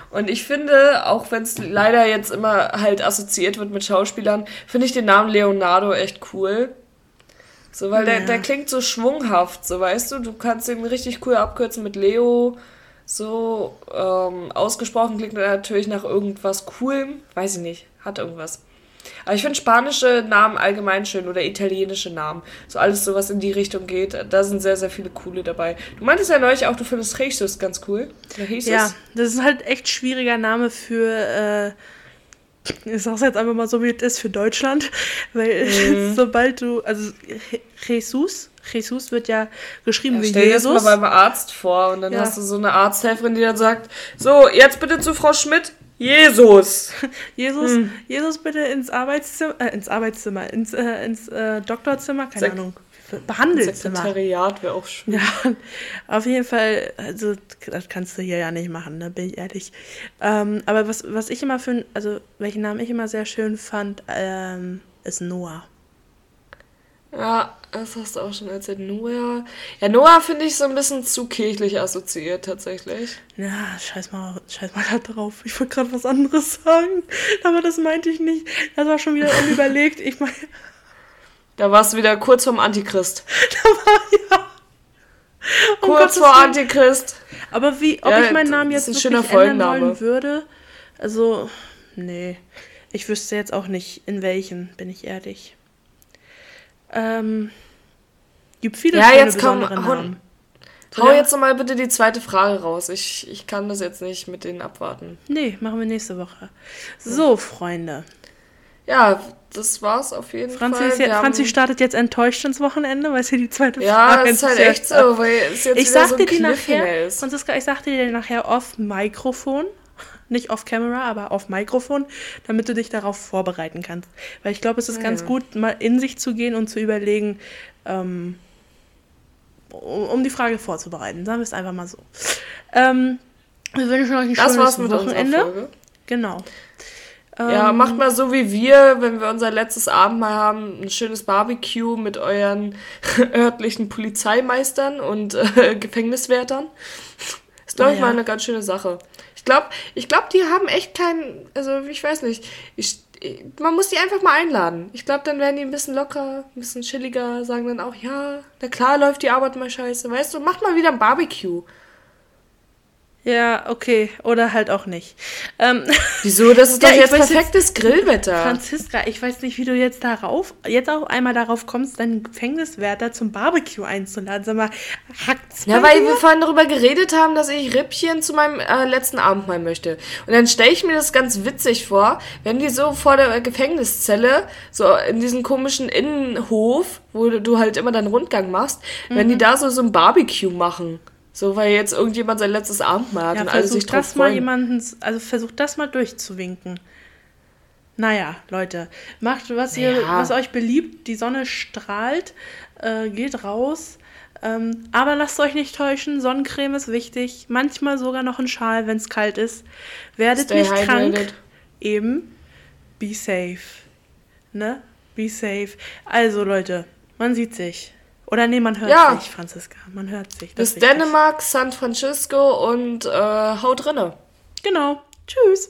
und ich finde, auch wenn es leider jetzt immer halt assoziiert wird mit Schauspielern, finde ich den Namen Leonardo echt cool. So, weil ja. der, der klingt so schwunghaft, so weißt du, du kannst ihn richtig cool abkürzen mit Leo. So ähm, ausgesprochen klingt er natürlich nach irgendwas Coolem. Weiß ich nicht, hat irgendwas. Aber ich finde spanische Namen allgemein schön oder italienische Namen. So alles, so was in die Richtung geht. Da sind sehr, sehr viele coole dabei. Du meintest ja neulich auch, du findest Jesus ganz cool. Ja, das ist halt echt schwieriger Name für. Äh ich sag's jetzt einfach mal so, wie es ist für Deutschland, weil mhm. sobald du, also Jesus, Jesus wird ja geschrieben ja, wie stell Jesus. Stell dir das mal beim Arzt vor und dann ja. hast du so eine Arzthelferin, die dann sagt, so, jetzt bitte zu Frau Schmidt, Jesus. Jesus, hm. Jesus bitte ins Arbeitszimmer, äh, ins Arbeitszimmer, ins, äh, ins äh, Doktorzimmer, keine Sek Ahnung. Behandelzimmer. Sekretariat wäre auch schön. Ja, auf jeden Fall, also das kannst du hier ja nicht machen, ne, bin ich ehrlich. Ähm, aber was, was ich immer für, also welchen Namen ich immer sehr schön fand, ähm, ist Noah. Ja, das hast du auch schon erzählt. Noah. Ja, Noah finde ich so ein bisschen zu kirchlich assoziiert, tatsächlich. Ja, scheiß mal, scheiß mal da drauf. Ich wollte gerade was anderes sagen, aber das meinte ich nicht. Das war schon wieder unüberlegt. Ich meine. Da warst du wieder kurz vorm Antichrist. Da war ja. Um kurz Gottes vor Antichrist. Aber wie, ob ja, ich meinen Namen jetzt wirklich ändern wollen würde? Also, nee. Ich wüsste jetzt auch nicht, in welchen, bin ich ehrlich. Ähm, gibt viele ja, jetzt komm, hau, hau jetzt nochmal bitte die zweite Frage raus. Ich, ich kann das jetzt nicht mit denen abwarten. Nee, machen wir nächste Woche. So, Freunde. Ja, das war's auf jeden Franzi Fall. Ist Franzi startet jetzt enttäuscht ins Wochenende, weil sie die zweite ja, Frage ist. Ja, halt echt so, weil es jetzt ich sagte so dir nachher, ist. Franziska, ich sagte dir nachher off Mikrofon, nicht off Camera, aber auf Mikrofon, damit du dich darauf vorbereiten kannst. Weil ich glaube, es ist ja, ganz ja. gut, mal in sich zu gehen und zu überlegen, ähm, um die Frage vorzubereiten. Sagen wir es einfach mal so. Ähm, wir wünschen euch ein das schönes Wochenende. Genau. Ja, ähm, macht mal so wie wir, wenn wir unser letztes Abendmahl haben, ein schönes Barbecue mit euren örtlichen Polizeimeistern und äh, Gefängniswärtern. Ist, glaube ich, ja. mal eine ganz schöne Sache. Ich glaube, ich glaub, die haben echt keinen, also ich weiß nicht, ich, man muss die einfach mal einladen. Ich glaube, dann werden die ein bisschen locker, ein bisschen chilliger, sagen dann auch, ja, na klar läuft die Arbeit mal scheiße, weißt du, macht mal wieder ein Barbecue. Ja, okay. Oder halt auch nicht. Ähm, Wieso? Das ist doch ja, jetzt perfektes jetzt, Grillwetter. Franziska, ich weiß nicht, wie du jetzt darauf, jetzt auch einmal darauf kommst, deinen Gefängniswärter zum Barbecue einzuladen. Sag mal, hackt's Ja, weil dir? wir vorhin darüber geredet haben, dass ich Rippchen zu meinem äh, letzten Abendmahl möchte. Und dann stelle ich mir das ganz witzig vor, wenn die so vor der Gefängniszelle, so in diesem komischen Innenhof, wo du halt immer deinen Rundgang machst, mhm. wenn die da so, so ein Barbecue machen. So, weil jetzt irgendjemand sein letztes Abendmahl hat ja, und alle sich drauf das mal jemanden, also versucht das mal durchzuwinken. Naja, Leute, macht, was, ihr, ja. was euch beliebt. Die Sonne strahlt, äh, geht raus, Ähm, aber lasst euch nicht täuschen, Sonnencreme ist wichtig. Manchmal sogar noch ein Schal, wenn es kalt ist. Werdet Stay nicht krank. Eben. Be safe. Ne? Be safe. Also Leute, man sieht sich. Oder nee, man hört Ja. sich, Franziska. Man hört sich. Das Bis. Dänemark, San Francisco und äh, haut drinne. Genau. Tschüss.